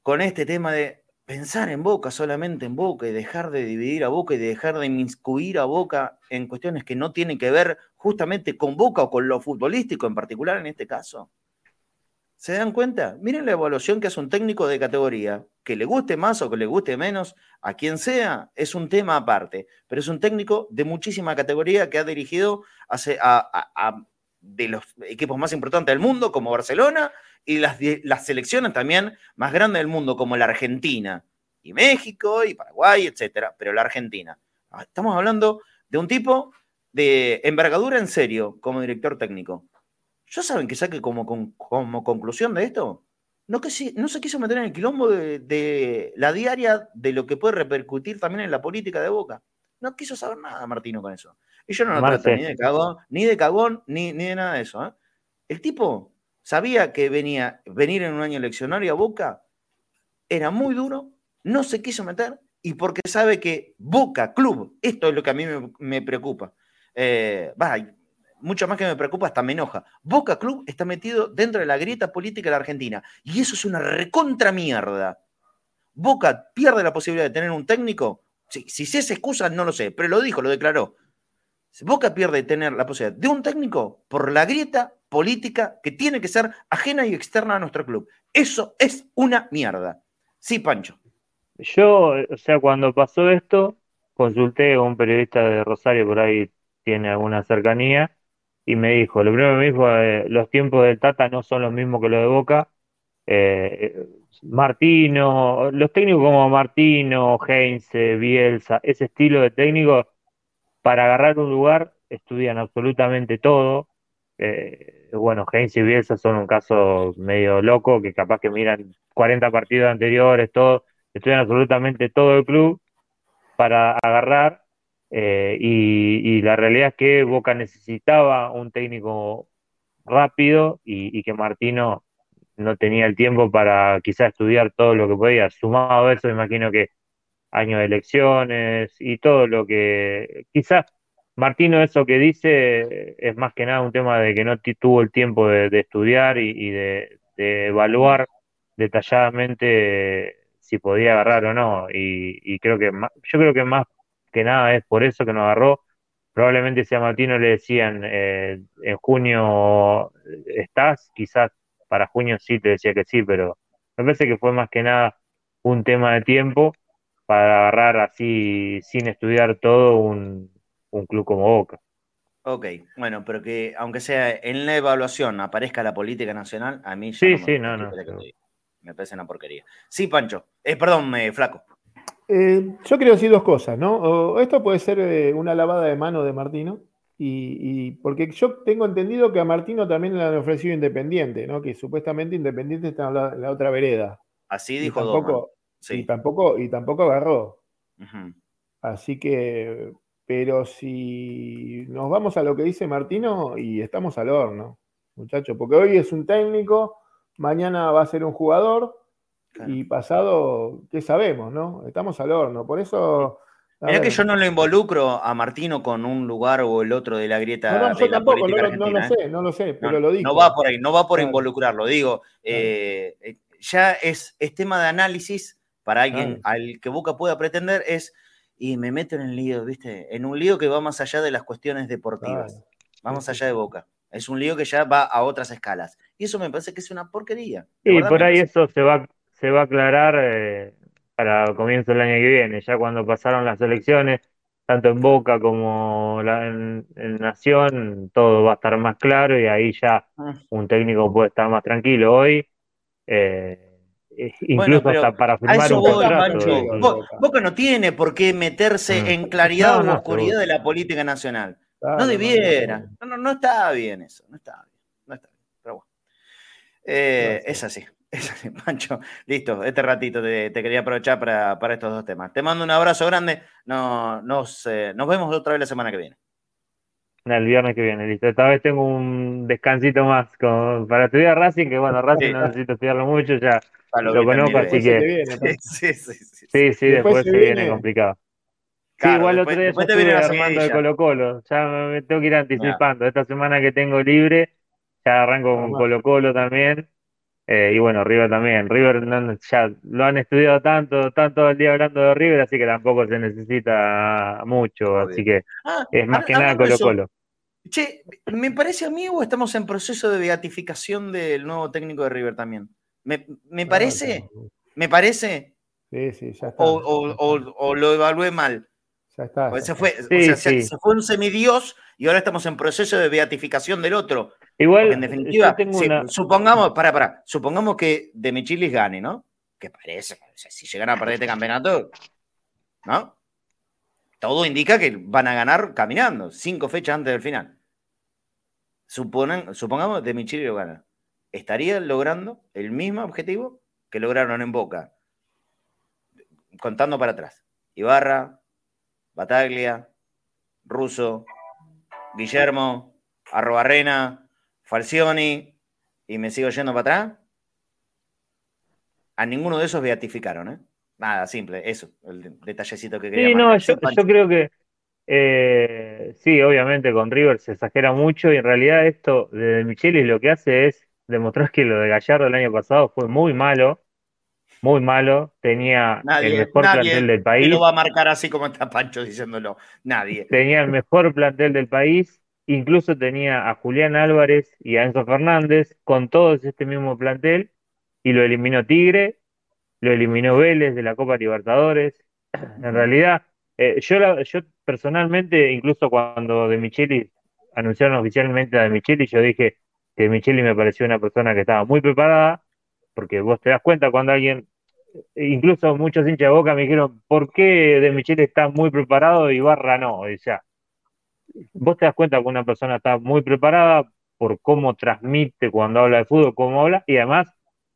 con este tema de pensar en Boca, solamente en Boca, y dejar de dividir a Boca y dejar de inmiscuir a Boca en cuestiones que no tienen que ver justamente con Boca o con lo futbolístico en particular en este caso. ¿Se dan cuenta? Miren la evaluación que hace un técnico de categoría, que le guste más o que le guste menos, a quien sea, es un tema aparte, pero es un técnico de muchísima categoría que ha dirigido a de los equipos más importantes del mundo, como Barcelona, y las, las selecciones también más grandes del mundo, como la Argentina, y México, y Paraguay, etcétera, pero la Argentina. Ah, estamos hablando de un tipo de envergadura en serio como director técnico. ¿Ya saben que saque como, como, conclusión de esto? No, que no se quiso meter en el quilombo de, de, la diaria de lo que puede repercutir también en la política de Boca. No quiso saber nada Martino con eso. Y yo no lo trato ni de cagón, ni de cagón, ni, ni de nada de eso. ¿eh? El tipo sabía que venía venir en un año eleccionario a Boca, era muy duro, no se quiso meter y porque sabe que Boca Club, esto es lo que a mí me, preocupa. Eh, mucho más que me preocupa, hasta me enoja. Boca Club está metido dentro de la grieta política de la Argentina y eso es una recontra mierda. Boca pierde la posibilidad de tener un técnico. Si, si se excusa, no lo sé, pero lo dijo, lo declaró. Boca pierde tener la posibilidad de un técnico por la grieta política que tiene que ser ajena y externa a nuestro club. Eso es una mierda. Sí, Pancho. Yo, o sea, cuando pasó esto, consulté a un periodista de Rosario, por ahí tiene alguna cercanía, y me dijo, lo primero que me dijo, eh, los tiempos del Tata no son los mismos que los de Boca. Eh, Martino, los técnicos como Martino, Heinze, Bielsa, ese estilo de técnico para agarrar un lugar estudian absolutamente todo. Eh, bueno, Heinz y Bielsa son un caso medio loco, que capaz que miran 40 partidos anteriores, todo, estudian absolutamente todo el club para agarrar eh, y, la realidad es que Boca necesitaba un técnico rápido y, que Martino no tenía el tiempo para quizás estudiar todo lo que podía. Sumado a eso, imagino que año de elecciones y todo lo que quizás Martino eso que dice es más que nada un tema de que no tuvo el tiempo de, estudiar y, de, evaluar detalladamente si podía agarrar o no. Y, creo que yo creo que más que nada es por eso que no agarró. Probablemente si a Martino le decían eh, en junio estás, quizás para junio sí te decía que sí, pero me parece que fue más que nada un tema de tiempo para agarrar así sin estudiar todo un, club como Boca. Ok, bueno, pero que aunque sea en la evaluación aparezca la política nacional, a mí sí, sí, no, no. Me parece una porquería. Sí, Pancho. Eh, perdón, me Flaco. Eh, yo quiero decir dos cosas, ¿no? esto puede ser eh, una lavada de mano de Martino, y, porque yo tengo entendido que a Martino también le han ofrecido Independiente, ¿no? Que supuestamente Independiente está en la, otra vereda. Así dijo y tampoco, sí. y tampoco Y tampoco agarró. Así que, pero si nos vamos a lo que dice Martino, y estamos al horno, muchachos, porque hoy es un técnico, mañana va a ser un jugador, y pasado, ¿qué sabemos, no? Estamos al horno. Por eso. Mira que yo no lo involucro a Martino con un lugar o el otro de la grieta. No, no, yo tampoco, no, lo ¿eh? sé, no lo sé, pero lo digo. No va por ahí, no va por involucrarlo. Digo, eh, eh, ya es, tema de análisis para alguien al que Boca pueda pretender, es. Y me meto en el lío, ¿viste? En un lío que va más allá de las cuestiones deportivas. Va más allá de Boca. Es un lío que ya va a otras escalas. Y eso me parece que es una porquería. Y por ahí eso se va se va a aclarar eh, para comienzo del año que viene, ya cuando pasaron las elecciones, tanto en Boca como en, Nación, todo va a estar más claro y ahí ya ah. un técnico puede estar más tranquilo. Hoy, eh, incluso hasta para firmar un contrato. Boca no tiene por qué meterse mm. en claridad o oscuridad de la política nacional. no debiera. No, no, está bien eso. No está bien. No está bien. Pero bueno. Eh, es así. <laughs> Pancho, listo, este ratito te, quería aprovechar para, estos dos temas. Te mando un abrazo grande, no, nos, eh, nos vemos otra vez la semana que viene. El viernes que viene, listo. Esta vez tengo un descansito más para estudiar Racing, que bueno, Racing no necesito estudiarlo mucho, ya lo, conozco, así que... <laughs> sí, sí, sí, sí, sí, después, se viene, complicado. sí, igual otro día estuve armando de Colo Colo, ya me tengo que ir anticipando. Esta semana que tengo libre, ya arranco con Colo Colo también. Eh, y bueno, River también. River ya lo han estudiado tanto, tanto el día hablando de River, así que tampoco se necesita mucho. Así que ah, es más que nada Colo Colo. Che, ¿me parece a mí o estamos en proceso de beatificación del nuevo técnico de River también? ¿Me, me parece? ¿Me parece? Sí, sí, ya está. O, lo evalué mal. Ya está. se, fue, se fue un semidios y ahora estamos en proceso de beatificación del otro. Igual, en definitiva, supongamos, para, para, supongamos que De Michilis gane, ¿no? Que parece, si llegan a perder este campeonato, ¿no? Todo indica que van a ganar caminando, cinco fechas antes del final. Suponen, supongamos De Michilis lo gana. ¿Estaría logrando el mismo objetivo que lograron en Boca? Contando para atrás. Ibarra, Bataglia, Russo, Guillermo, Arrobarrena, Falcioni y me sigo yendo para atrás. A ninguno de esos beatificaron, ¿eh? Nada, simple, eso, el detallecito que quería. Sí, no, yo, creo que eh, sí, obviamente con River se exagera mucho y en realidad esto de Micheli lo que hace es demostrar que lo de Gallardo el año pasado fue muy malo, muy malo, tenía el mejor plantel del país. Lo va a marcar así como está Pancho diciéndolo, nadie. Tenía el mejor plantel del país, Incluso tenía a Julián Álvarez y a Enzo Fernández con todos este mismo plantel y lo eliminó Tigre, lo eliminó Vélez de la Copa Libertadores. <clears throat> En realidad, eh, yo, yo personalmente, incluso cuando De Micheli anunciaron oficialmente a De Micheli, yo dije que De Micheli me pareció una persona que estaba muy preparada, porque vos te das cuenta cuando alguien, incluso muchos hinchas de boca me dijeron, ¿por qué De Micheli está muy preparado y Barra no? O sea, vos te das cuenta que una persona está muy preparada por cómo transmite cuando habla de fútbol, cómo habla, y además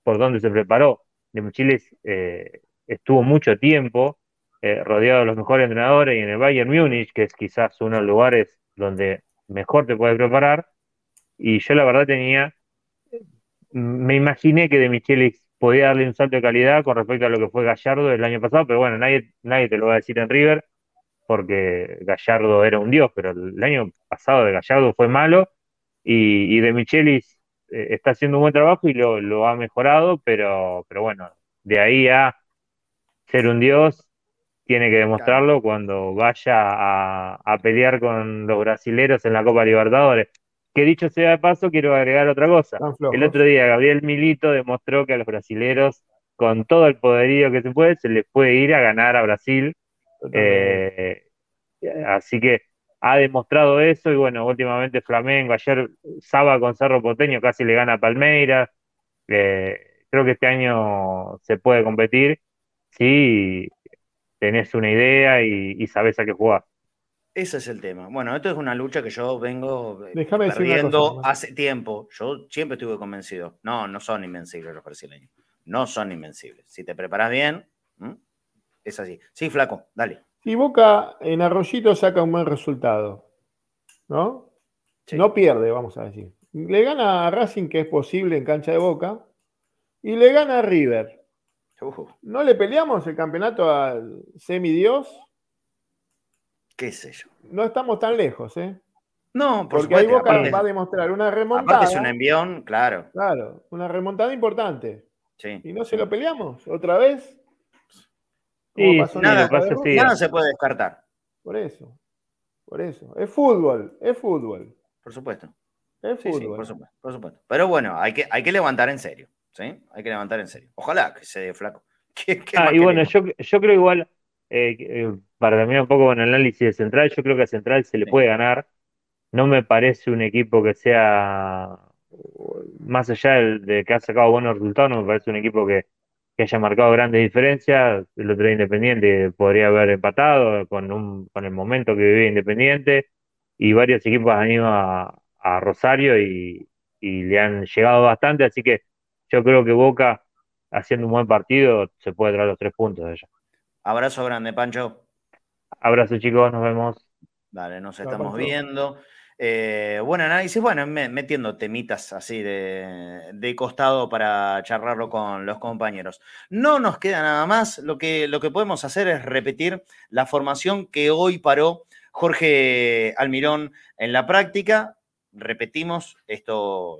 por dónde se preparó. De Chile eh, estuvo mucho tiempo eh, rodeado de los mejores entrenadores y en el Bayern Múnich, que es quizás uno de los lugares donde mejor te puedes preparar. Y yo la verdad tenía, me imaginé que de Michelis podía darle un salto de calidad con respecto a lo que fue Gallardo el año pasado, pero bueno, nadie, nadie te lo va a decir en River, porque Gallardo era un dios, pero el año pasado de Gallardo fue malo y, de Michelis eh, está haciendo un buen trabajo y lo, ha mejorado, pero, pero bueno, de ahí a ser un dios, tiene que demostrarlo cuando vaya a, pelear con los brasileros en la Copa Libertadores. Que dicho sea de paso, quiero agregar otra cosa. El otro día Gabriel Milito demostró que a los brasileros, con todo el poderío que se puede, se les puede ir a ganar a Brasil. Eh, así que ha demostrado eso y bueno, últimamente Flamengo, ayer Saba con Cerro Poteño casi le gana a Palmeiras. Eh, creo que este año se puede competir si tenés una idea y, sabes a qué jugar. Ese es el tema. Bueno, esto es una lucha que yo vengo eh, perdiendo hace tiempo. Yo siempre estuve convencido. No, no son invencibles los brasileños. No son invencibles. Si te preparas bien, es así. Sí, flaco, dale. Si Boca en Arroyito saca un buen resultado, ¿no? No pierde, vamos a decir. Le gana a Racing, que es posible en cancha de Boca, y le gana a River. ¿No le peleamos el campeonato al semidios? ¿Qué sé yo? No estamos tan lejos, ¿eh? No, porque ahí Boca va a demostrar una remontada. Aparte es un envión, claro. Claro, una remontada importante. Sí. ¿Y no se lo peleamos otra vez? Sí, nada, nada se puede descartar. Por eso, por eso. Es fútbol, es fútbol. Por supuesto. Es fútbol. por, supuesto, por supuesto. Pero bueno, hay que, hay que levantar en serio. ¿sí? Hay que levantar en serio. Ojalá que se dé flaco. <laughs> ah, y bueno, yo, yo, creo igual, eh, eh, para terminar un poco con el análisis de Central, yo creo que a Central se le puede ganar. No me parece un equipo que sea, más allá de, que ha sacado buenos resultados, no me parece un equipo que, haya marcado grandes diferencias. El otro día Independiente podría haber empatado con, un, con el momento que vivía Independiente y varios equipos han ido a, Rosario y, y, le han llegado bastante, así que yo creo que Boca, haciendo un buen partido, se puede traer los tres puntos de ella. Abrazo grande, Pancho. Abrazo, chicos, nos vemos. Dale, nos estamos viendo. Eh, buen análisis, bueno, metiendo temitas así de, de, costado para charlarlo con los compañeros. No nos queda nada más, lo que, lo que podemos hacer es repetir la formación que hoy paró Jorge Almirón en la práctica. Repetimos, esto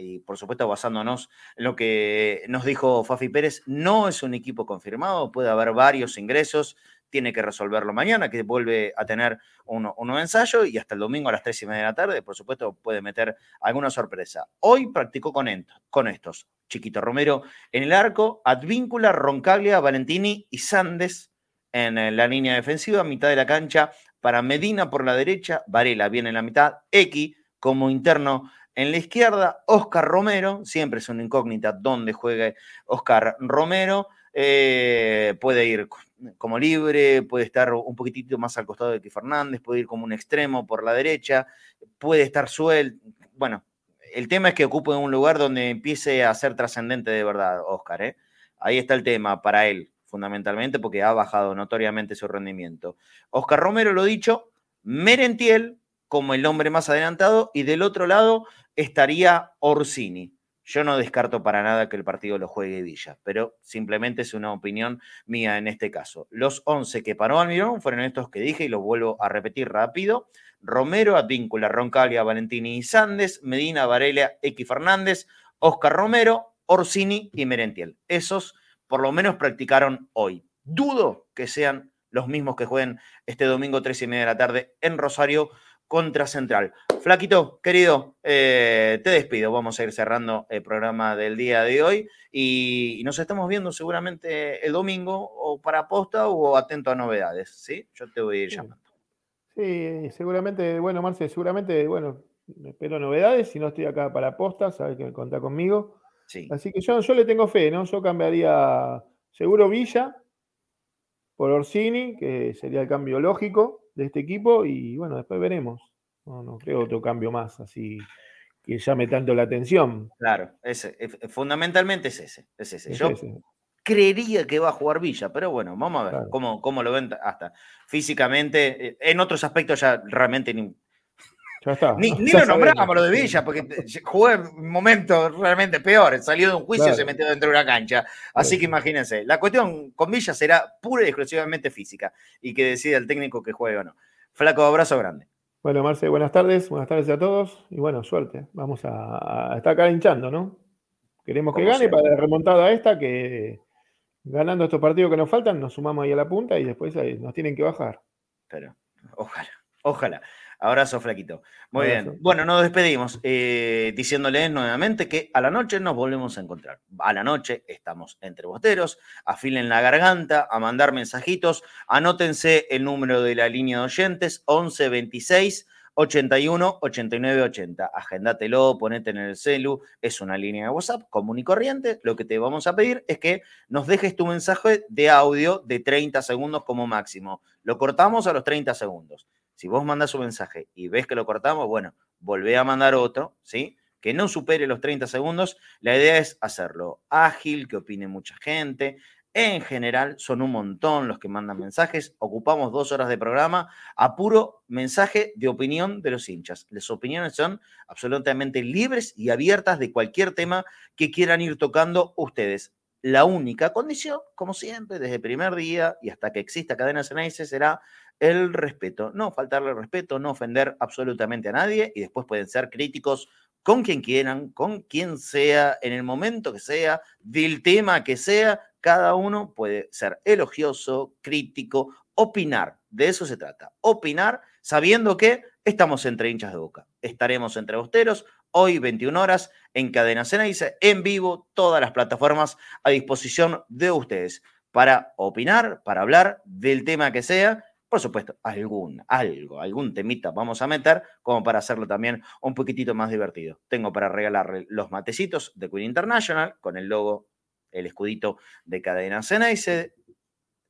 y por supuesto basándonos en lo que nos dijo Fafi Pérez, no es un equipo confirmado, puede haber varios ingresos, tiene que resolverlo mañana, que vuelve a tener un, nuevo ensayo y hasta el domingo a las tres y media de la tarde, por supuesto, puede meter alguna sorpresa. Hoy practicó con, con estos, Chiquito Romero en el arco, Advíncula, Roncaglia, Valentini y Sandes en la línea defensiva, mitad de la cancha para Medina por la derecha, Varela viene en la mitad, X como interno en la izquierda, Oscar Romero, siempre es una incógnita dónde juegue Oscar Romero. Eh, puede ir como libre, puede estar un poquitito más al costado de que Fernández, puede ir como un extremo por la derecha, puede estar suelto. Bueno, el tema es que ocupe un lugar donde empiece a ser trascendente de verdad, Oscar. ¿eh? Ahí está el tema para él, fundamentalmente, porque ha bajado notoriamente su rendimiento. Oscar Romero, lo dicho, Merentiel como el hombre más adelantado y del otro lado estaría Orsini. Yo no descarto para nada que el partido lo juegue Villa, pero simplemente es una opinión mía en este caso. Los 11 que paró Almirón fueron estos que dije y los vuelvo a repetir rápido. Romero, Advíncula, Roncalia, Valentini y Sandes, Medina, Varela, X Fernández, Oscar Romero, Orsini y Merentiel. Esos por lo menos practicaron hoy. Dudo que sean los mismos que jueguen este domingo 3 y media de la tarde en Rosario contra Central. Flaquito, querido, eh, te despido. Vamos a ir cerrando el programa del día de hoy y, nos estamos viendo seguramente el domingo o para posta o atento a novedades, ¿sí? Yo te voy a ir llamando. Sí, seguramente, bueno, Marce, seguramente, bueno, espero novedades. Si no estoy acá para posta, sabes que me contá conmigo. Sí. Así que yo, yo le tengo fe, ¿no? Yo cambiaría seguro Villa por Orsini, que sería el cambio lógico de este equipo y bueno, después veremos. No, creo otro cambio más así que llame tanto la atención. Claro, ese, fundamentalmente es ese. Es ese. Yo creería que va a jugar Villa, pero bueno, vamos a ver cómo, cómo, lo ven hasta físicamente. Eh, en otros aspectos ya realmente ni, ni, <laughs> lo nombramos lo de Villa, porque jugó en momentos realmente peores. Salió de un juicio y se metió dentro de una cancha. Así que imagínense. La cuestión con Villa será pura y exclusivamente física y que decida el técnico que juegue o no. Flaco, abrazo grande. Bueno, Marce, buenas tardes. Buenas tardes a todos. Y bueno, suerte. Vamos a, estar acá hinchando, ¿no? Queremos que gane para la remontada esta, que ganando estos partidos que nos faltan, nos sumamos ahí a la punta y después nos tienen que bajar. Pero, ojalá, ojalá. Abrazo, Flaquito. Muy bien. Bueno, nos despedimos eh, diciéndoles nuevamente que a la noche nos volvemos a encontrar. A la noche estamos entre bosteros. Afilen la garganta a mandar mensajitos. Anótense el número de la línea de oyentes: 11 26 81 89 80. Agéndatelo, ponete en el celu. Es una línea de WhatsApp común y corriente. Lo que te vamos a pedir es que nos dejes tu mensaje de audio de 30 segundos como máximo. Lo cortamos a los 30 segundos. Si vos mandas un mensaje y ves que lo cortamos, bueno, volvé a mandar otro, ¿sí? Que no supere los 30 segundos. La idea es hacerlo ágil, que opine mucha gente. En general, son un montón los que mandan mensajes. Ocupamos dos horas de programa a puro mensaje de opinión de los hinchas. Las opiniones son absolutamente libres y abiertas de cualquier tema que quieran ir tocando ustedes. La única condición, como siempre, desde el primer día y hasta que exista Cadena Ceneice, será el respeto. No faltarle respeto, no ofender absolutamente a nadie y después pueden ser críticos con quien quieran, con quien sea, en el momento que sea, del tema que sea, cada uno puede ser elogioso, crítico, opinar. De eso se trata. Opinar sabiendo que estamos entre hinchas de boca. Estaremos entre bosteros hoy 21 horas en Cadena Ceneice, en vivo, todas las plataformas a disposición de ustedes para opinar, para hablar del tema que sea por supuesto, algún, algo, algún temita vamos a meter como para hacerlo también un poquitito más divertido. Tengo para regalarle los matecitos de Queen International con el logo, el escudito de Cadena Ceneice,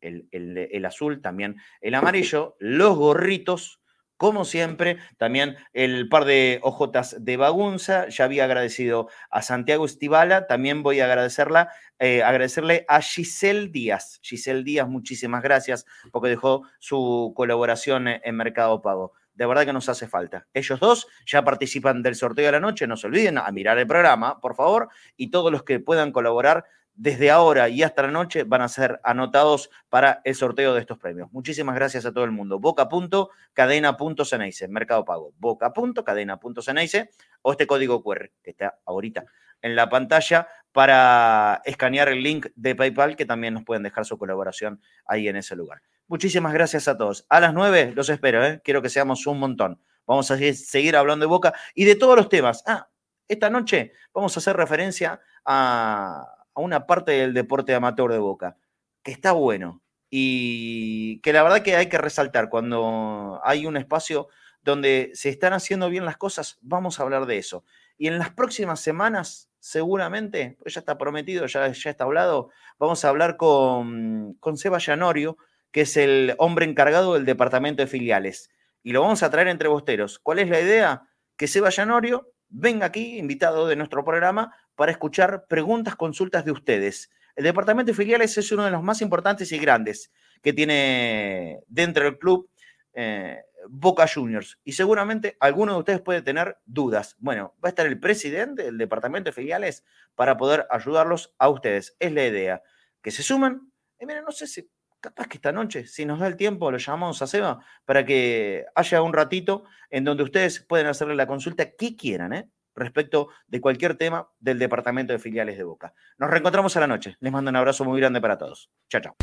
el, el azul, también el amarillo, los gorritos como siempre, también el par de ojotas de Bagunza. Ya había agradecido a Santiago Estibala. También voy a agradecerla, eh, agradecerle a Giselle Díaz. Giselle Díaz, muchísimas gracias porque dejó su colaboración en Mercado Pago. De verdad que nos hace falta. Ellos dos ya participan del sorteo de la noche. No se olviden a mirar el programa, por favor. Y todos los que puedan colaborar desde ahora y hasta la noche van a ser anotados para el sorteo de estos premios. Muchísimas gracias a todo el mundo. Boca.cadena.ceneice, Mercado Pago. Boca.cadena.ceneice o este código QR que está ahorita en la pantalla para escanear el link de PayPal que también nos pueden dejar su colaboración ahí en ese lugar. Muchísimas gracias a todos. A las nueve los espero, ¿eh? quiero que seamos un montón. Vamos a seguir hablando de Boca y de todos los temas. Ah, esta noche vamos a hacer referencia a a una parte del deporte amateur de Boca, que está bueno y que la verdad que hay que resaltar cuando hay un espacio donde se están haciendo bien las cosas, vamos a hablar de eso. Y en las próximas semanas, seguramente, pues ya está prometido, ya, ya está hablado, vamos a hablar con, con Seba Llanorio, que es el hombre encargado del departamento de filiales. Y lo vamos a traer entre bosteros. ¿Cuál es la idea? Que Seba Llanorio venga aquí, invitado de nuestro programa, para escuchar preguntas, consultas de ustedes. El departamento de filiales es uno de los más importantes y grandes que tiene dentro del club eh, Boca Juniors. Y seguramente alguno de ustedes puede tener dudas. Bueno, va a estar el presidente del departamento de filiales para poder ayudarlos a ustedes. Es la idea. Que se sumen. Y miren, no sé si capaz que esta noche, si nos da el tiempo, lo llamamos a Seba para que haya un ratito en donde ustedes pueden hacerle la consulta que quieran, ¿eh? Respecto de cualquier tema del departamento de filiales de Boca. Nos reencontramos a la noche. Les mando un abrazo muy grande para todos. Chao, chao.